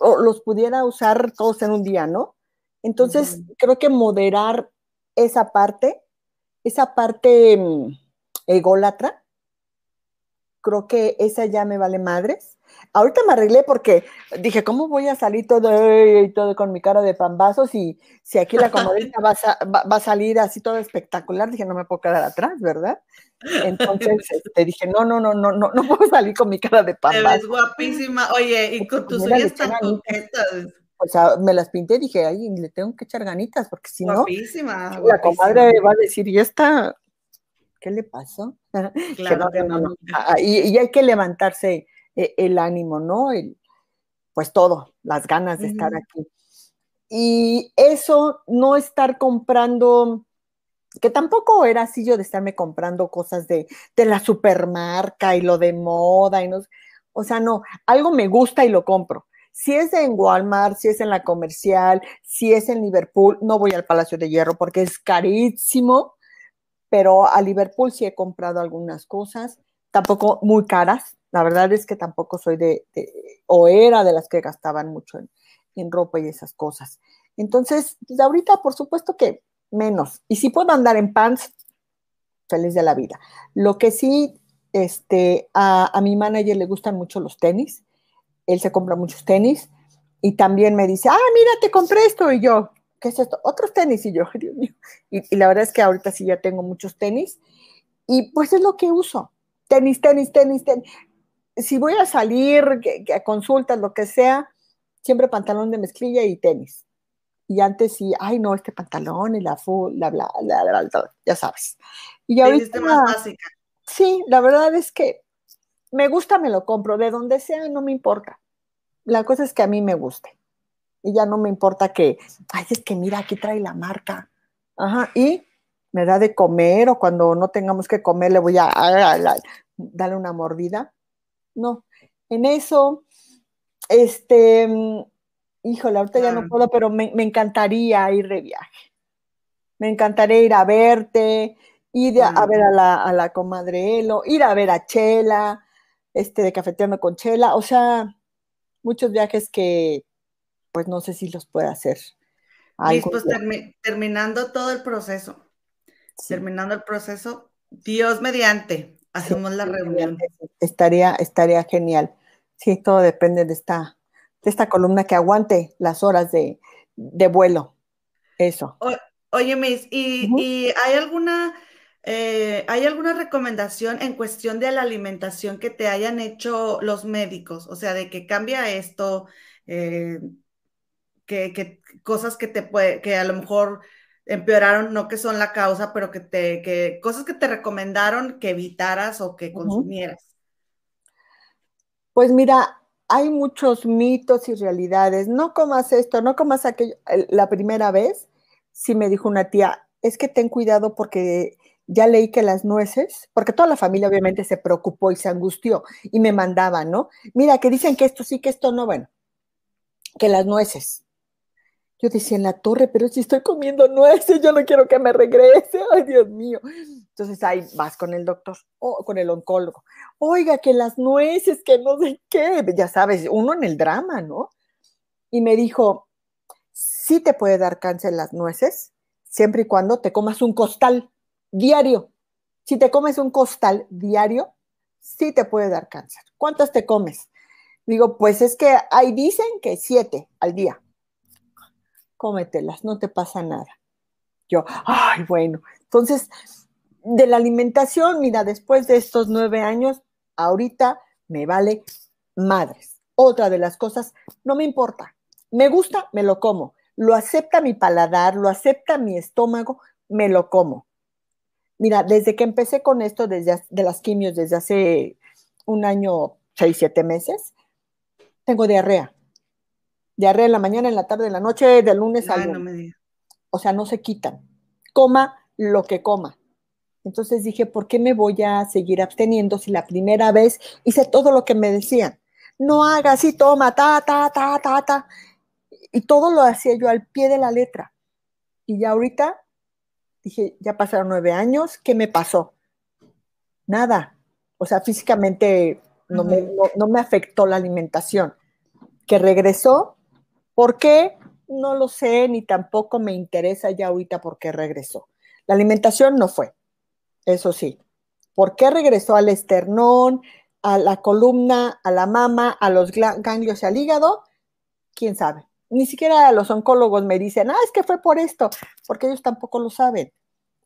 o los pudiera usar todos en un día, ¿no? Entonces, creo que moderar esa parte, esa parte mm, ególatra, creo que esa ya me vale madres. Ahorita me arreglé porque dije, ¿cómo voy a salir todo, todo con mi cara de pambazos y si aquí la comadrita va, va, a salir así todo espectacular? Dije, no me puedo quedar atrás, ¿verdad? Entonces te este, dije, no, no, no, no, no, no puedo salir con mi cara de pambazos. Te ves guapísima. Oye, y con tus uñas tan coquetas. O sea, me las pinté y dije, ay, le tengo que echar ganitas, porque si no, guapísima, la comadre va a decir, ¿y esta qué le pasó? Claro que no, ah, Y, hay que levantarse el ánimo, ¿no? pues todo, las ganas de estar aquí. Y eso, no estar comprando, que tampoco era así yo de estarme comprando cosas de, de la supermarca y lo de moda y no, o sea, no, algo me gusta y lo compro. Si es en Walmart, si es en la comercial, si es en Liverpool, no voy al Palacio de Hierro porque es carísimo, pero a Liverpool sí he comprado algunas cosas, tampoco muy caras. La verdad es que tampoco soy de, o era de las que gastaban mucho en, ropa y esas cosas. Entonces, pues ahorita, por supuesto que menos. Y si puedo andar en pants, feliz de la vida. Lo que sí, este, a, a mi manager le gustan mucho los tenis él se compra muchos tenis y también me dice, ah, mira, te compré esto y yo, ¿qué es esto? Otros tenis y yo, Dios mío. Y, la verdad es que ahorita sí ya tengo muchos tenis y pues es lo que uso. Tenis, tenis, tenis, tenis. Si voy a salir, a consultas, lo que sea, siempre pantalón de mezclilla y tenis. Y antes sí, ay no, este pantalón y la full, la bla, bla, bla, bla, ya sabes. Y ahorita, más básica. Sí, la verdad es que me gusta, me lo compro, de donde sea, no me importa. La cosa es que a mí me guste. Y ya no me importa que, ay, es que mira, aquí trae la marca. Ajá, y me da de comer o cuando no tengamos que comer le voy a, darle una mordida. No, en eso, este, híjole, ahorita ya no puedo, pero me, encantaría ir de viaje. Me encantaría ir a verte, ir a, ver a la, a la comadre Elo, ir a ver a Chela, este, de cafetearme con chela, o sea, muchos viajes que pues no sé si los puede hacer. pues terminando todo el proceso, terminando el proceso, Dios mediante, hacemos la reunión. Estaría, estaría genial. Sí, todo depende de esta, de esta columna que aguante las horas de, vuelo. Eso. oye, Miss, ¿y, ¿y hay alguna eh, ¿Hay alguna recomendación en cuestión de la alimentación que te hayan hecho los médicos? O sea, de que cambia esto, eh, que, cosas que te puede, que a lo mejor empeoraron, no que son la causa, pero que te, que cosas que te recomendaron que evitaras o que consumieras. Pues mira, hay muchos mitos y realidades. No comas esto, no comas aquello. La primera vez, sí me dijo una tía, es que ten cuidado porque ya leí que las nueces, porque toda la familia obviamente se preocupó y se angustió y me mandaban, ¿no? Mira, que dicen que esto sí, que esto no, bueno, que las nueces. Yo decía en la torre, pero si estoy comiendo nueces, yo no quiero que me regrese, ay Dios mío. Entonces ahí vas con el doctor o con el oncólogo. Oiga, que las nueces, que no sé qué, ya sabes, uno en el drama, ¿no? Y me dijo, sí te puede dar cáncer las nueces, siempre y cuando te comas un costal diario. Si te comes un costal diario, sí te puede dar cáncer. ¿Cuántas te comes? Digo, pues es que ahí dicen que siete al día. Cómetelas, no te pasa nada. Yo, ay, bueno. Entonces, de la alimentación, mira, después de estos nueve años, ahorita me vale madres. Otra de las cosas, no me importa. Me gusta, me lo como. Lo acepta mi paladar, lo acepta mi estómago, me lo como. Mira, desde que empecé con esto, desde de las quimios, desde hace un año, seis, siete meses, tengo diarrea. Diarrea en la mañana, en la tarde, en la noche, de lunes a lunes. o sea, no se quitan. Coma lo que coma. Entonces dije, ¿por qué me voy a seguir absteniendo si la primera vez hice todo lo que me decían? No hagas y toma, ta, ta, ta, ta, ta. Y todo lo hacía yo al pie de la letra. Y ya ahorita dije, ya pasaron nueve años, ¿qué me pasó? Nada. O sea, físicamente no, me, afectó la alimentación. Que regresó, ¿por qué? no lo sé, ni tampoco me interesa ya ahorita por qué regresó. La alimentación no fue, eso sí. ¿Por qué regresó al esternón, a la columna, a la mama, a los ganglios y al hígado? ¿Quién sabe? Ni siquiera los oncólogos me dicen, ah, es que fue por esto, porque ellos tampoco lo saben.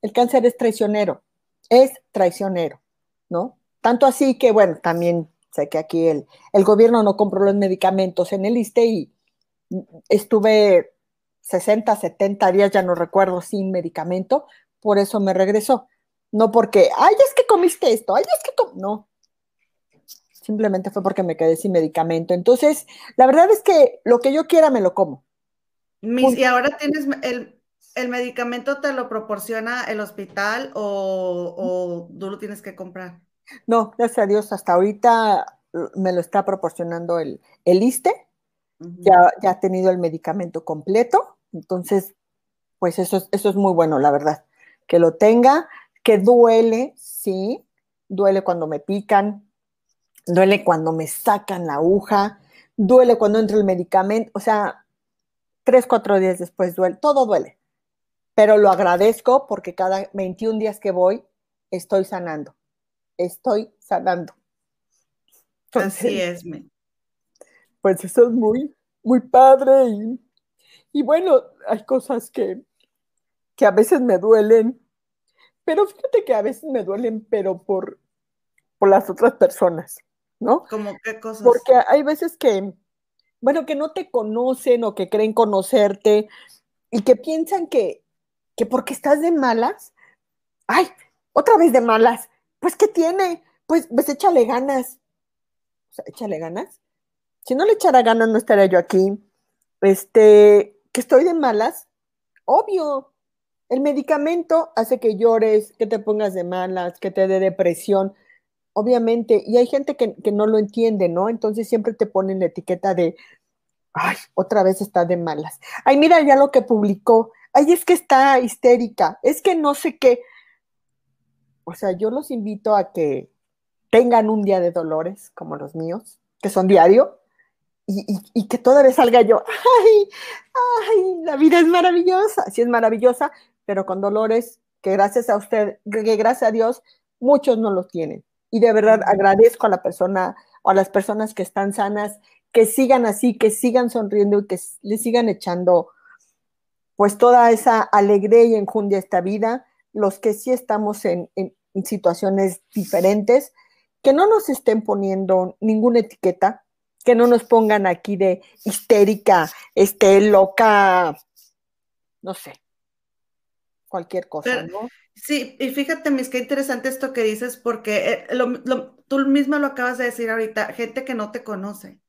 El cáncer es traicionero, es traicionero, ¿no? Tanto así que, bueno, también sé que aquí el, el gobierno no compró los medicamentos en el ISTE y estuve 60, 70 días, ya no recuerdo, sin medicamento, por eso me regresó. No porque, ay, es que comiste esto, ay, es que no. Simplemente fue porque me quedé sin medicamento. Entonces, la verdad es que lo que yo quiera me lo como. y ahora tienes el, el, medicamento, ¿te lo proporciona el hospital o, o tú lo tienes que comprar? No, gracias a Dios, hasta ahorita me lo está proporcionando el, el ISTE ya, ya ha tenido el medicamento completo, entonces, pues eso es, eso es muy bueno, la verdad, que lo tenga, que duele, sí, duele cuando me pican, duele cuando me sacan la aguja, duele cuando entra el medicamento, o sea, tres, cuatro días después duele, todo duele, pero lo agradezco porque cada 21 días que voy estoy sanando, estoy sanando. Así es, me pues eso es muy, muy padre y, bueno, hay cosas que, que a veces me duelen, pero fíjate que a veces me duelen, pero por, por las otras personas, ¿no? ¿Cómo qué cosas? Porque hay veces que, bueno, que no te conocen o que creen conocerte y que piensan que, que porque estás de malas, ay, otra vez de malas, pues ¿qué tiene? Pues, pues échale ganas. O sea, échale ganas si no le echara ganas, no estaría yo aquí. Este, que estoy de malas, obvio. El medicamento hace que llores, que te pongas de malas, que te dé depresión, obviamente. Y hay gente que, no lo entiende, ¿no? Entonces siempre te ponen la etiqueta de, ay, otra vez está de malas. Ay, mira ya lo que publicó. Ay, es que está histérica. Es que no sé qué. O sea, yo los invito a que tengan un día de dolores como los míos, que son diario, y, que todavía salga yo, ay, ay, la vida es maravillosa, sí es maravillosa, pero con dolores que gracias a usted, que gracias a Dios, muchos no los tienen. Y de verdad agradezco a la persona o a las personas que están sanas, que sigan así, que sigan sonriendo y que le sigan echando pues toda esa alegría y enjundia a esta vida, los que sí estamos en, en situaciones diferentes, que no nos estén poniendo ninguna etiqueta, que no nos pongan aquí de histérica, este, loca, no sé, cualquier cosa, ¿no? Sí, y fíjate, mis, qué interesante esto que dices, porque eh, tú misma lo acabas de decir ahorita, gente que no te conoce.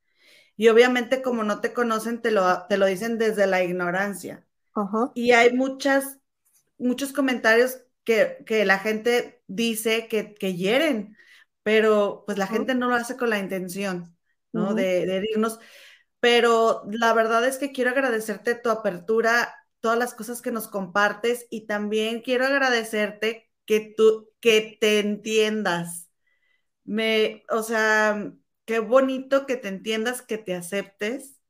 Y obviamente como no te conocen, te lo, te lo dicen desde la ignorancia. Y hay muchas, muchos comentarios que, la gente dice que, que hieren, pero pues la gente no lo hace con la intención. ¿No? de, de irnos. Pero la verdad es que quiero agradecerte tu apertura, todas las cosas que nos compartes y también quiero agradecerte que tú, que te entiendas. Me, o sea, qué bonito que te entiendas, que te aceptes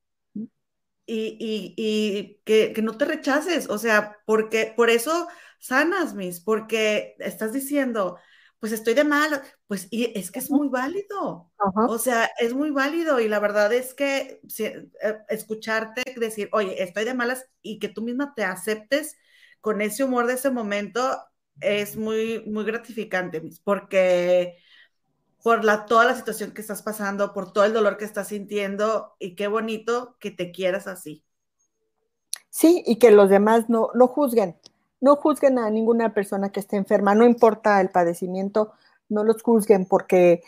y, y, que, que, no te rechaces. O sea, porque por eso sanas, mis, porque estás diciendo, pues estoy de mal, pues y es que es muy válido, o sea, es muy válido y la verdad es que eh, escucharte decir, oye, estoy de malas y que tú misma te aceptes con ese humor de ese momento es muy, muy gratificante, porque por la, toda la situación que estás pasando, por todo el dolor que estás sintiendo y qué bonito que te quieras así. Sí, y que los demás no, no juzguen no juzguen a ninguna persona que esté enferma, no importa el padecimiento, no los juzguen porque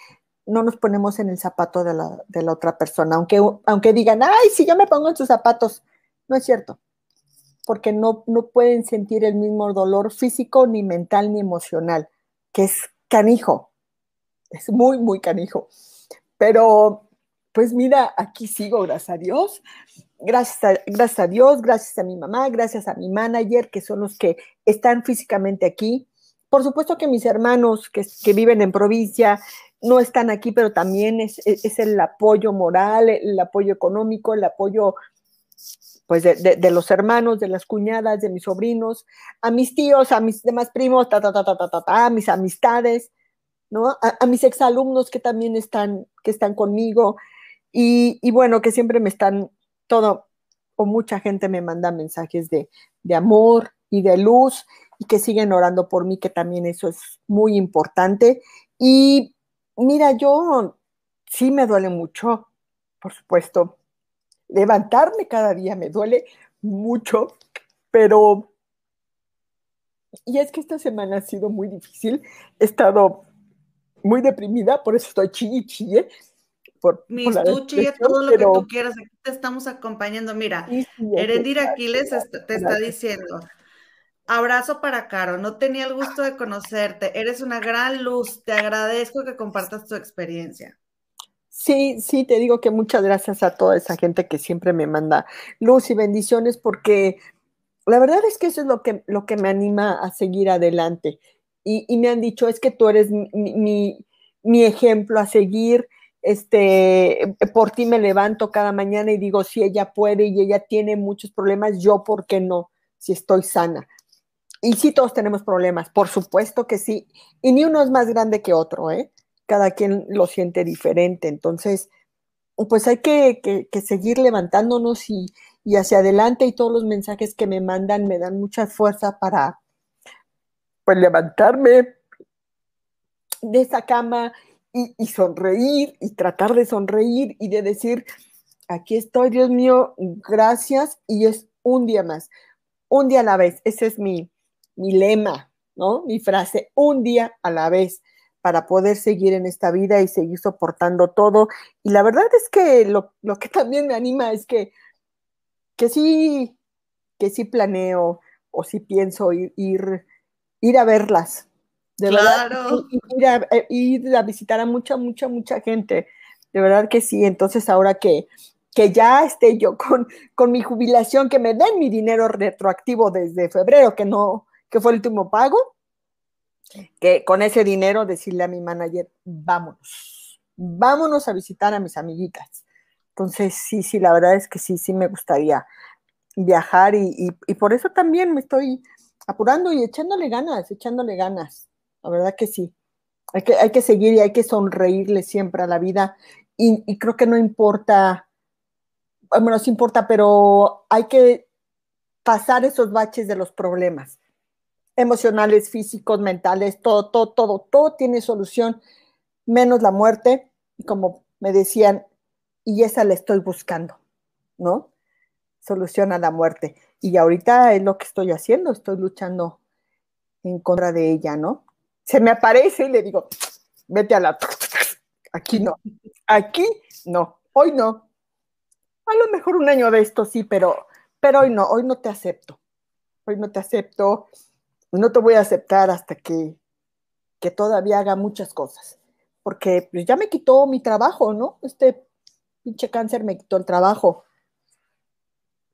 no nos ponemos en el zapato de la, otra persona, aunque, aunque digan, ay, si yo me pongo en sus zapatos, no es cierto, porque no, no pueden sentir el mismo dolor físico, ni mental, ni emocional, que es canijo, es muy, muy canijo. Pero, pues mira, aquí sigo, gracias a Dios, gracias a, gracias a Dios, gracias a mi mamá, gracias a mi manager, que son los que están físicamente aquí. Por supuesto que mis hermanos que, viven en provincia no están aquí, pero también es, el apoyo moral, el apoyo económico, el apoyo pues de, los hermanos, de las cuñadas, de mis sobrinos, a mis tíos, a mis demás primos, ta, ta, ta, ta, ta, ta, a mis amistades, ¿no? A, mis exalumnos que también están, que están conmigo y, bueno, que siempre me están, todo, o mucha gente me manda mensajes de, de amor y de luz y que siguen orando por mí, que también eso es muy importante. Y mira, yo sí me duele mucho, por supuesto, levantarme cada día me duele mucho, pero... Y es que esta semana ha sido muy difícil, he estado muy deprimida, por eso estoy chille chille. Por, Mis, tú chille todo lo que tú quieras, aquí te estamos acompañando. Mira, Erendira Aquiles te está diciendo, abrazo para Caro, no tenía el gusto de conocerte, eres una gran luz, te agradezco que compartas tu experiencia. Sí, sí, te digo que muchas gracias a toda esa gente que siempre me manda luz y bendiciones porque la verdad es que eso es lo que, lo que me anima a seguir adelante. Y, me han dicho, es que tú eres mi, mi, ejemplo a seguir, este, por ti me levanto cada mañana y digo, si ella puede y ella tiene muchos problemas, yo, ¿por qué no? Si estoy sana. Y sí, todos tenemos problemas, por supuesto que sí. Y ni uno es más grande que otro, ¿eh? cada quien lo siente diferente. Entonces, pues hay que, seguir levantándonos y, hacia adelante y todos los mensajes que me mandan me dan mucha fuerza para pues levantarme de esa cama y, y, sonreír y tratar de sonreír y de decir, aquí estoy, Dios mío, gracias y es un día más, un día a la vez. Ese es mi, mi lema, ¿no? Mi frase, un día a la vez para poder seguir en esta vida y seguir soportando todo. Y la verdad es que lo, que también me anima es que, que sí, que sí planeo o sí pienso ir, ir, a verlas. De claro. verdad, ir a, ir a visitar a mucha, mucha, mucha gente. De verdad que sí. Entonces ahora que, que ya esté yo con, con mi jubilación, que me den mi dinero retroactivo desde febrero, que no, que fue el último pago, que con ese dinero decirle a mi manager, vámonos, vámonos a visitar a mis amiguitas. Entonces, sí, sí, la verdad es que sí, sí me gustaría viajar y, por eso también me estoy apurando y echándole ganas, echándole ganas. La verdad que sí. Hay que, hay que seguir y hay que sonreírle siempre a la vida. Y, creo que no importa, bueno, sí importa, pero hay que pasar esos baches de los problemas emocionales, físicos, mentales, todo, todo, todo, todo tiene solución, menos la muerte, y como me decían, y esa la estoy buscando, ¿no? Solución a la muerte. Y ahorita es lo que estoy haciendo, estoy luchando en contra de ella, ¿no? Se me aparece y le digo, vete a la... Aquí no, aquí no, hoy no. A lo mejor un año de esto sí, pero, pero hoy no, hoy no te acepto. Hoy no te acepto no te voy a aceptar hasta que, que todavía haga muchas cosas, porque pues, ya me quitó mi trabajo, ¿no? Este pinche cáncer me quitó el trabajo.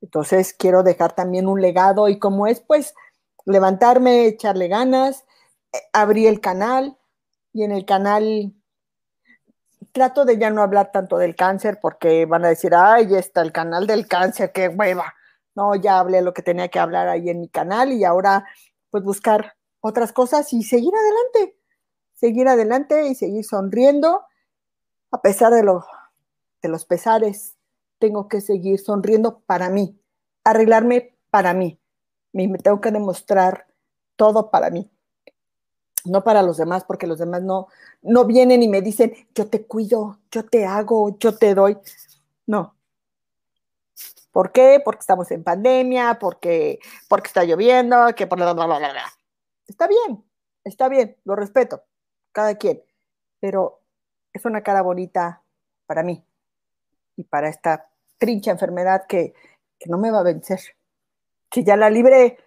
Entonces quiero dejar también un legado y como es, pues, levantarme, echarle ganas, abrí el canal y en el canal trato de ya no hablar tanto del cáncer porque van a decir, ay, ya está el canal del cáncer, qué hueva. No, ya hablé lo que tenía que hablar ahí en mi canal y ahora pues buscar otras cosas y seguir adelante, seguir adelante y seguir sonriendo a pesar de, de los pesares. Tengo que seguir sonriendo para mí, arreglarme para mí. Me tengo que demostrar todo para mí, no para los demás, porque los demás no, no vienen y me dicen, yo te cuido, yo te hago, yo te doy. No, ¿Por qué? Porque estamos en pandemia, porque, porque está lloviendo, que por bla, bla, bla, bla. Está bien, está bien, lo respeto, cada quien, pero es una cara bonita para mí y para esta trincha enfermedad que, que no me va a vencer. Que ya la libré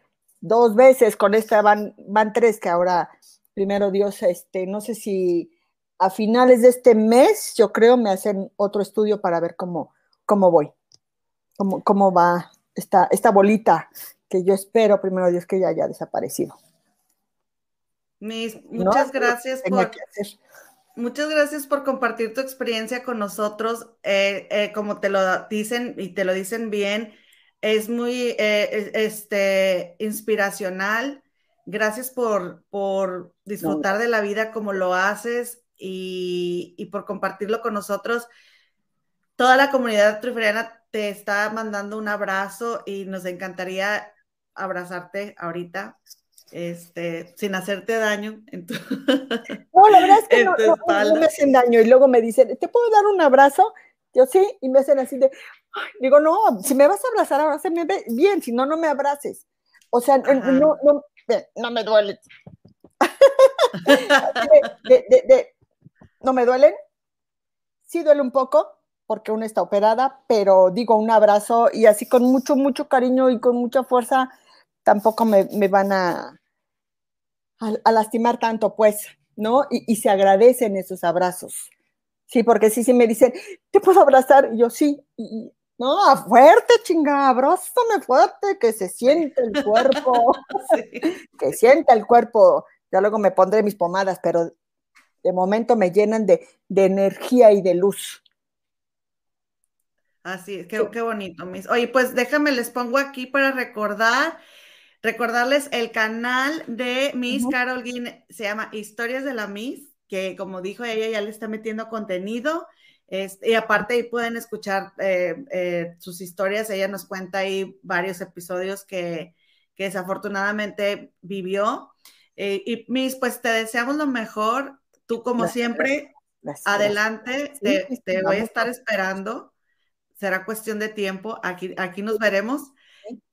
dos veces, con esta van, van tres, que ahora, primero Dios, este, no sé si a finales de este mes, yo creo, me hacen otro estudio para ver cómo, cómo voy cómo, va esta, esta bolita que yo espero, primero Dios, que ya haya desaparecido. Mis, muchas gracias por... Muchas gracias por compartir tu experiencia con nosotros. Eh, eh, como te lo dicen y te lo dicen bien, es muy eh, este, inspiracional. Gracias por, por disfrutar de la vida como lo haces y, y, por compartirlo con nosotros. Toda la comunidad triferiana te está mandando un abrazo y nos encantaría abrazarte ahorita, este, sin hacerte daño. En tu, no, la verdad es que no, no, me hacen daño y luego me dicen, ¿te puedo dar un abrazo? Yo sí, y me hacen así de, digo, no, si me vas a abrazar, abrázame bien, si no, no me abraces. O sea, no, no, no me duele. ¿No me duelen? Sí duele un poco, porque una está operada, pero digo, un abrazo y así con mucho, mucho cariño y con mucha fuerza, tampoco me, van a, a, lastimar tanto, pues, ¿no? Y, se agradecen esos abrazos. Sí, porque sí, sí me dicen, ¿te puedo abrazar? Y yo sí, y, no, fuerte, chinga, abrázame fuerte, que se siente el cuerpo, que siente el cuerpo. Ya luego me pondré mis pomadas, pero de momento me llenan de, energía y de luz. Así es, qué, qué bonito, mis. Oye, pues déjame, les pongo aquí para recordar, recordarles el canal de Miss Carol Guin, se llama Historias de la Miss, que como dijo ella, ya le está metiendo contenido. Este, y aparte ahí pueden escuchar eh, eh, sus historias. Ella nos cuenta ahí varios episodios que, desafortunadamente vivió. Eh, y Miss, pues te deseamos lo mejor. Tú como siempre, adelante, te, voy a estar esperando. Será cuestión de tiempo. Aquí, aquí nos veremos.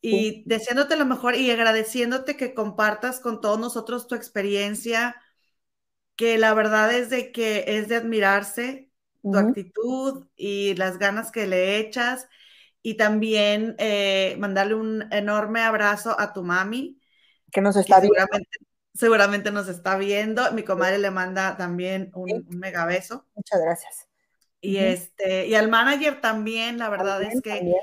Y deseándote lo mejor y agradeciéndote que compartas con todos nosotros tu experiencia, que la verdad es de que es de admirarse tu actitud y las ganas que le echas y también eh, mandarle un enorme abrazo a tu mami. Que nos está viendo. Seguramente, nos está viendo. Mi comadre le manda también un, mega beso. Muchas gracias. Y, este, y al manager también, la verdad es que,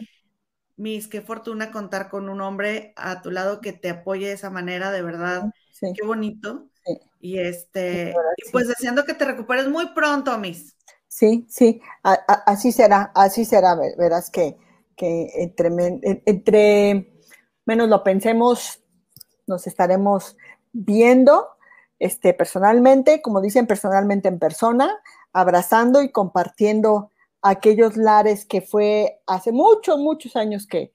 Miss, qué fortuna contar con un hombre a tu lado que te apoye de esa manera, de verdad. Qué bonito. Y este, y pues deseando que te recuperes muy pronto, Miss. Sí, sí, así será, así será, verás que, que entre, entre menos lo pensemos, nos estaremos viendo este, personalmente, como dicen, personalmente en persona, abrazando y compartiendo aquellos lares que fue hace muchos, muchos años que,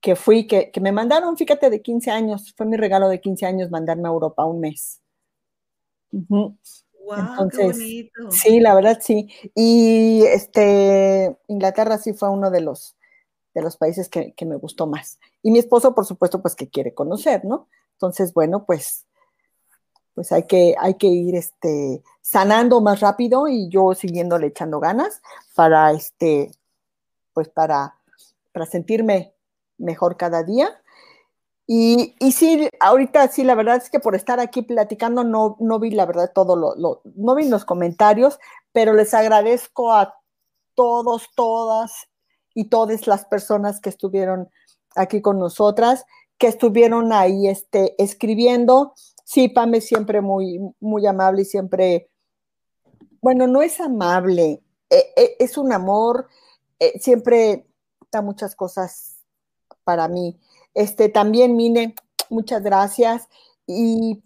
que fui, que, que, me mandaron, fíjate, de 15 años, fue mi regalo de 15 años mandarme a Europa un mes. Entonces, sí, la verdad sí. Y este, Inglaterra sí fue uno de los, de los países que, me gustó más. Y mi esposo, por supuesto, pues que quiere conocer, ¿no? Entonces, bueno, pues, pues hay que, hay que ir este, sanando más rápido y yo siguiéndole echando ganas para, este, pues para, para sentirme mejor cada día y, sí, ahorita sí, la verdad es que por estar aquí platicando no, no vi la verdad todo lo, no vi los comentarios, pero les agradezco a todos, todas y todas las personas que estuvieron aquí con nosotras, que estuvieron ahí este, escribiendo. Sí, Pame es siempre muy, muy amable y siempre, bueno, no es amable, e, e, es un amor, e, siempre da muchas cosas para mí. Este, también, Mine, muchas gracias. Y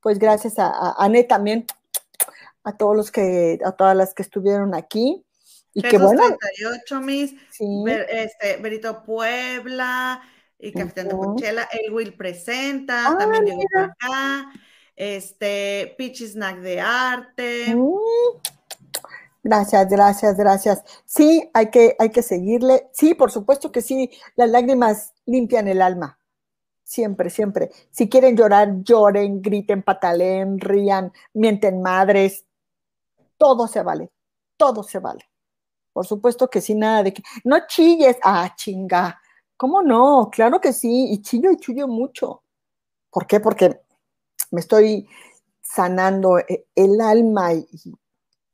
pues gracias a, a, también, a todos los que, a todas las que estuvieron aquí. Y que bueno. 38, Miss, este, Berito Puebla, y Capitán de Cochela, el Will presenta, ah, también llegó acá, este, Pitch Snack de Arte. Mm. Gracias, gracias, gracias. Sí, hay que, hay que seguirle. Sí, por supuesto que sí, las lágrimas limpian el alma. Siempre, siempre. Si quieren llorar, lloren, griten, pataleen, rían, mienten madres. Todo se vale, todo se vale. Por supuesto que sí, nada de que no chilles. Ah, chinga. ¿Cómo no? Claro que sí. Y chillo y chullo mucho. ¿Por qué? Porque me estoy sanando eh, el alma y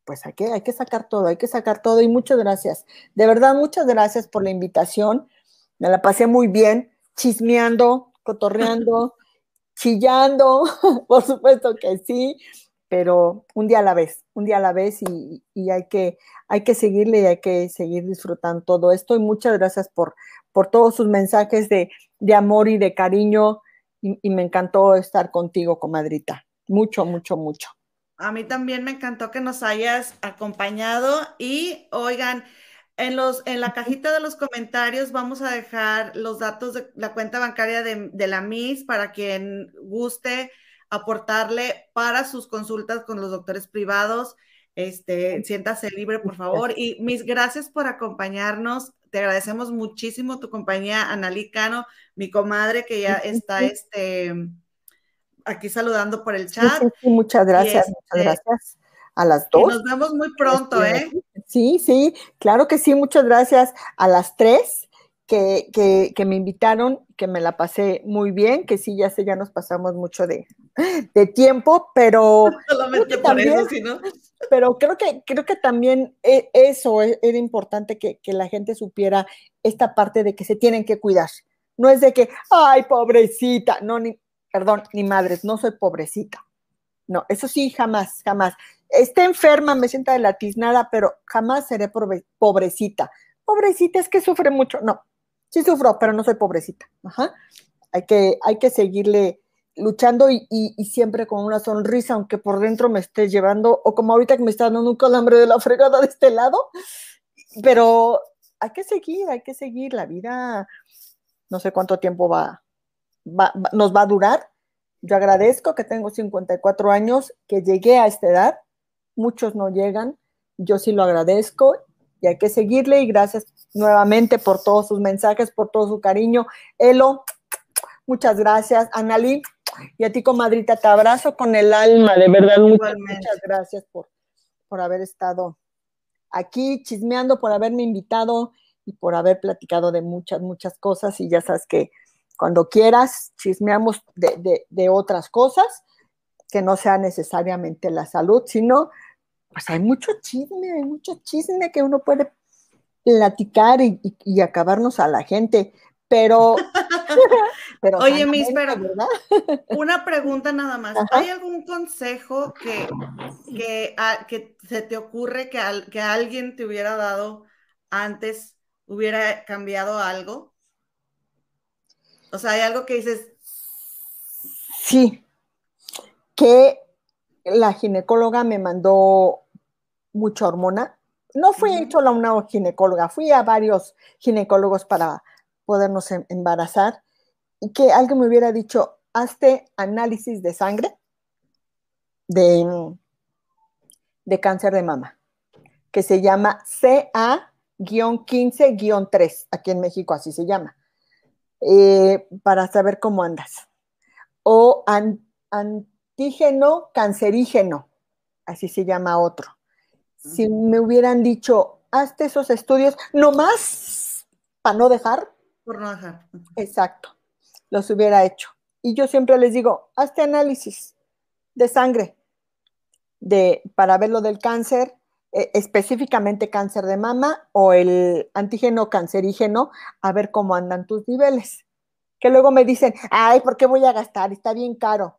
pues hay que, hay que sacar todo, hay que sacar todo y muchas gracias. De verdad, muchas gracias por la invitación. Me la pasé muy bien, chismeando, cotorreando, chillando, por supuesto que sí, pero un día a la vez, un día a la vez y, hay, que, hay que seguirle y hay que seguir disfrutando todo esto. Y muchas gracias por, por todos sus mensajes de, amor y de cariño. Y, me encantó estar contigo, comadrita. Mucho, mucho, mucho. A mí también me encantó que nos hayas acompañado y oigan, en, los, en la cajita de los comentarios vamos a dejar los datos de la cuenta bancaria de, de la MIS para quien guste aportarle para sus consultas con los doctores privados. Este, siéntase libre, por favor. Y mis gracias por acompañarnos. Te agradecemos muchísimo tu compañía, Analí Cano, mi comadre que ya está este, aquí saludando por el chat. muchas gracias, muchas este, gracias a las dos. nos vemos muy pronto, ¿eh? Sí, sí, claro que sí, muchas gracias a las tres que, que, que, me invitaron, que me la pasé muy bien, que sí, ya sé, ya nos pasamos mucho de, de tiempo, pero... Solamente por eso, ¿no? Pero creo que, creo que también e, eso e, era importante que, que la gente supiera esta parte de que se tienen que cuidar. No es de que, ay, pobrecita, no, ni, perdón, ni madres, no soy pobrecita. No, eso sí, jamás, jamás. Esté enferma, me sienta de la tiznada, pero jamás seré pobrecita. Pobrecita es que sufre mucho. No, sí sufro, pero no soy pobrecita. Ajá. Hay que, hay que seguirle luchando y, siempre con una sonrisa, aunque por dentro me esté llevando, o como ahorita que me está dando un calambre de la fregada de este lado, pero hay que seguir, hay que seguir, la vida no sé cuánto tiempo va, nos va a durar. Yo agradezco que tengo 54 años, que llegué a esta edad, muchos no llegan, yo sí lo agradezco y hay que seguirle y gracias nuevamente por todos sus mensajes, por todo su cariño. Elo, muchas gracias. Analí, y a ti, comadrita, te abrazo con el alma, de verdad, muchas, muchas gracias por, por haber estado aquí chismeando, por haberme invitado y por haber platicado de muchas, muchas cosas. Y ya sabes que cuando quieras, chismeamos de, de, otras cosas que no sea necesariamente la salud, sino, pues hay mucho chisme, hay mucho chisme que uno puede platicar y, y acabarnos a la gente. Pero, pero oye, Miss, pero una pregunta nada más. ¿Hay algún consejo que, que, que se te ocurre que, que alguien te hubiera dado antes, hubiera cambiado algo? O sea, hay algo que dices. Sí, que la ginecóloga me mandó mucha hormona. No fui uh solo a una ginecóloga, fui a varios ginecólogos para podernos em, embarazar, y que alguien me hubiera dicho, hazte análisis de sangre de, de cáncer de mama, que se llama CA-15-3, aquí en México así se llama, eh, para saber cómo andas. O antígeno cancerígeno, así se llama otro. Si me hubieran dicho, hazte esos estudios, no más para no dejar, por no dejar. Exacto, los hubiera hecho. Y yo siempre les digo, hazte análisis de sangre de, para ver lo del cáncer, específicamente cáncer de mama o el antígeno cancerígeno, a ver cómo andan tus niveles. Que luego me dicen, ay, ¿por qué voy a gastar? Está bien caro.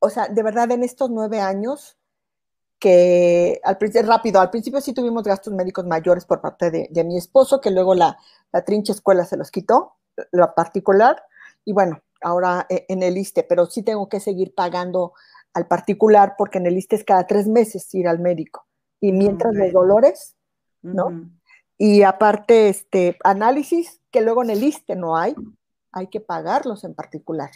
O sea, de verdad, en estos nueve años, que al principio, rápido, al principio sí tuvimos gastos médicos mayores por parte de, mi esposo, que luego la, la, trincha escuela se los quitó, la particular, y bueno, ahora eh, en el ISTE, pero sí tengo que seguir pagando al particular porque en el ISTE es cada tres meses ir al médico. Y mientras los dolores, ¿no? Y aparte, este, análisis que luego en el ISTE no hay, hay que pagarlos en particular.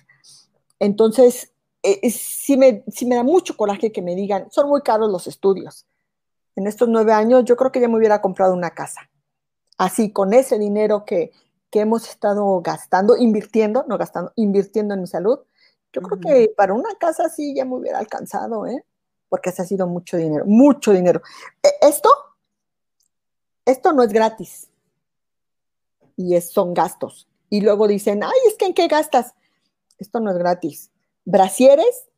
Entonces, eh, sí, me, me da mucho coraje que me digan, son muy caros los estudios. En estos nueve años yo creo que ya me hubiera comprado una casa. Así, con ese dinero que, hemos estado gastando, invirtiendo, no gastando, invirtiendo en mi salud, yo creo que para una casa sí ya me hubiera alcanzado, ¿eh? Porque ese ha sido mucho dinero, mucho dinero. E, esto, esto no es gratis. Y es, son gastos. Y luego dicen, ay, es que en qué gastas. Esto no es gratis brasieres,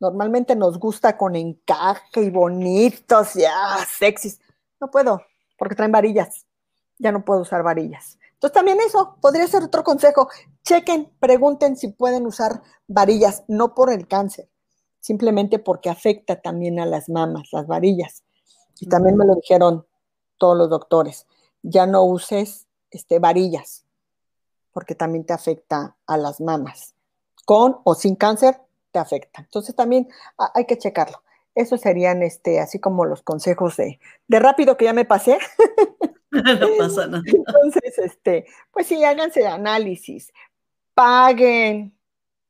normalmente nos gusta con encaje y bonitos, ya, sexys. No puedo, porque traen varillas. Ya no puedo usar varillas. Entonces también eso podría ser otro consejo. Chequen, pregunten si pueden usar varillas, no por el cáncer, simplemente porque afecta también a las mamas, las varillas. Y también me lo dijeron todos los doctores. Ya no uses este, varillas, porque también te afecta a las mamas. Con o sin cáncer, te afecta. Entonces también hay que checarlo. Esos serían este, así como los consejos de, de rápido que ya me pasé. no pasa nada. Entonces, este, pues sí, háganse análisis, paguen,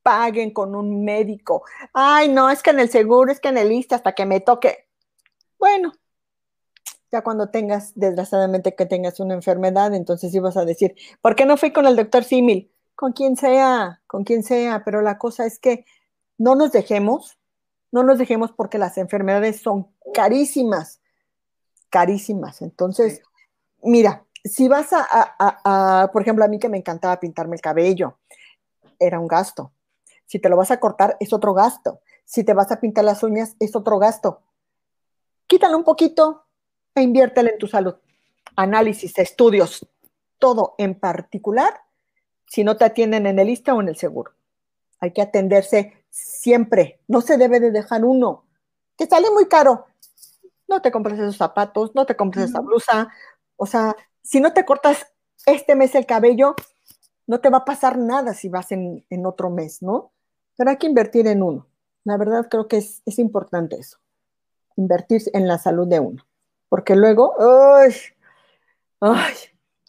paguen con un médico. Ay, no, es que en el seguro, es que en el lista hasta que me toque. Bueno, ya cuando tengas, desgraciadamente que tengas una enfermedad, entonces ibas a decir, ¿por qué no fui con el doctor Simil? Con quien sea, con quien sea, pero la cosa es que no nos dejemos, no nos dejemos porque las enfermedades son carísimas, carísimas. Entonces, mira, si vas a, por ejemplo, a mí que me encantaba pintarme el cabello, era un gasto. Si te lo vas a cortar, es otro gasto. Si te vas a pintar las uñas, es otro gasto. Quítalo un poquito e inviértelo en tu salud. Análisis, estudios, todo en particular, si no te atienden en el lista o en el seguro. Hay que atenderse siempre. No se debe de dejar uno. Que sale muy caro. No te compres esos zapatos, no te compres esa blusa. O sea, si no te cortas este mes el cabello, no te va a pasar nada si vas en, otro mes, ¿no? Pero hay que invertir en uno. La verdad creo que es, importante eso, invertir en la salud de uno. Porque luego, ¡ay! ¡ay!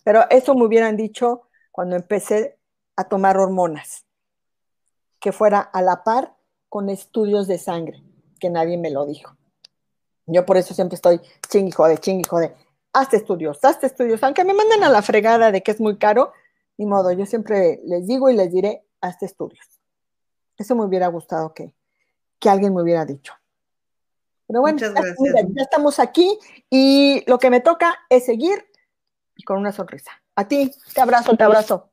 Pero eso me hubieran dicho cuando empecé a tomar hormonas, que fuera a la par con estudios de sangre, que nadie me lo dijo. Yo por eso siempre estoy ching y jode, ching y jode. Hazte estudios, hazte estudios, aunque me manden a la fregada de que es muy caro, ni modo, yo siempre les digo y les diré, hazte estudios. Eso me hubiera gustado que, que alguien me hubiera dicho. Pero bueno, ya, estamos aquí y lo que me toca es seguir y con una sonrisa. A ti, te abrazo, te abrazo.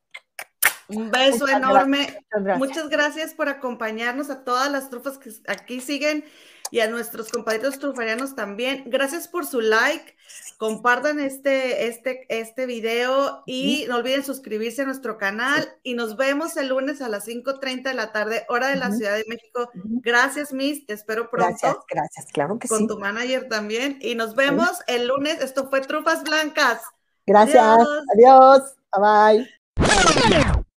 Un beso enorme. Muchas gracias por acompañarnos a todas las trufas que aquí siguen y a nuestros compañeros trufarianos también. Gracias por su like. Compartan este, este, este video y no olviden suscribirse a nuestro canal. Y nos vemos el lunes a las 5:30 de la tarde, hora de la Ciudad de México. Gracias, Miss. Te espero pronto. Gracias, gracias. Claro que sí. Con tu manager también. Y nos vemos el lunes. Esto fue Trufas Blancas. Gracias. Adiós. Adiós. Bye bye.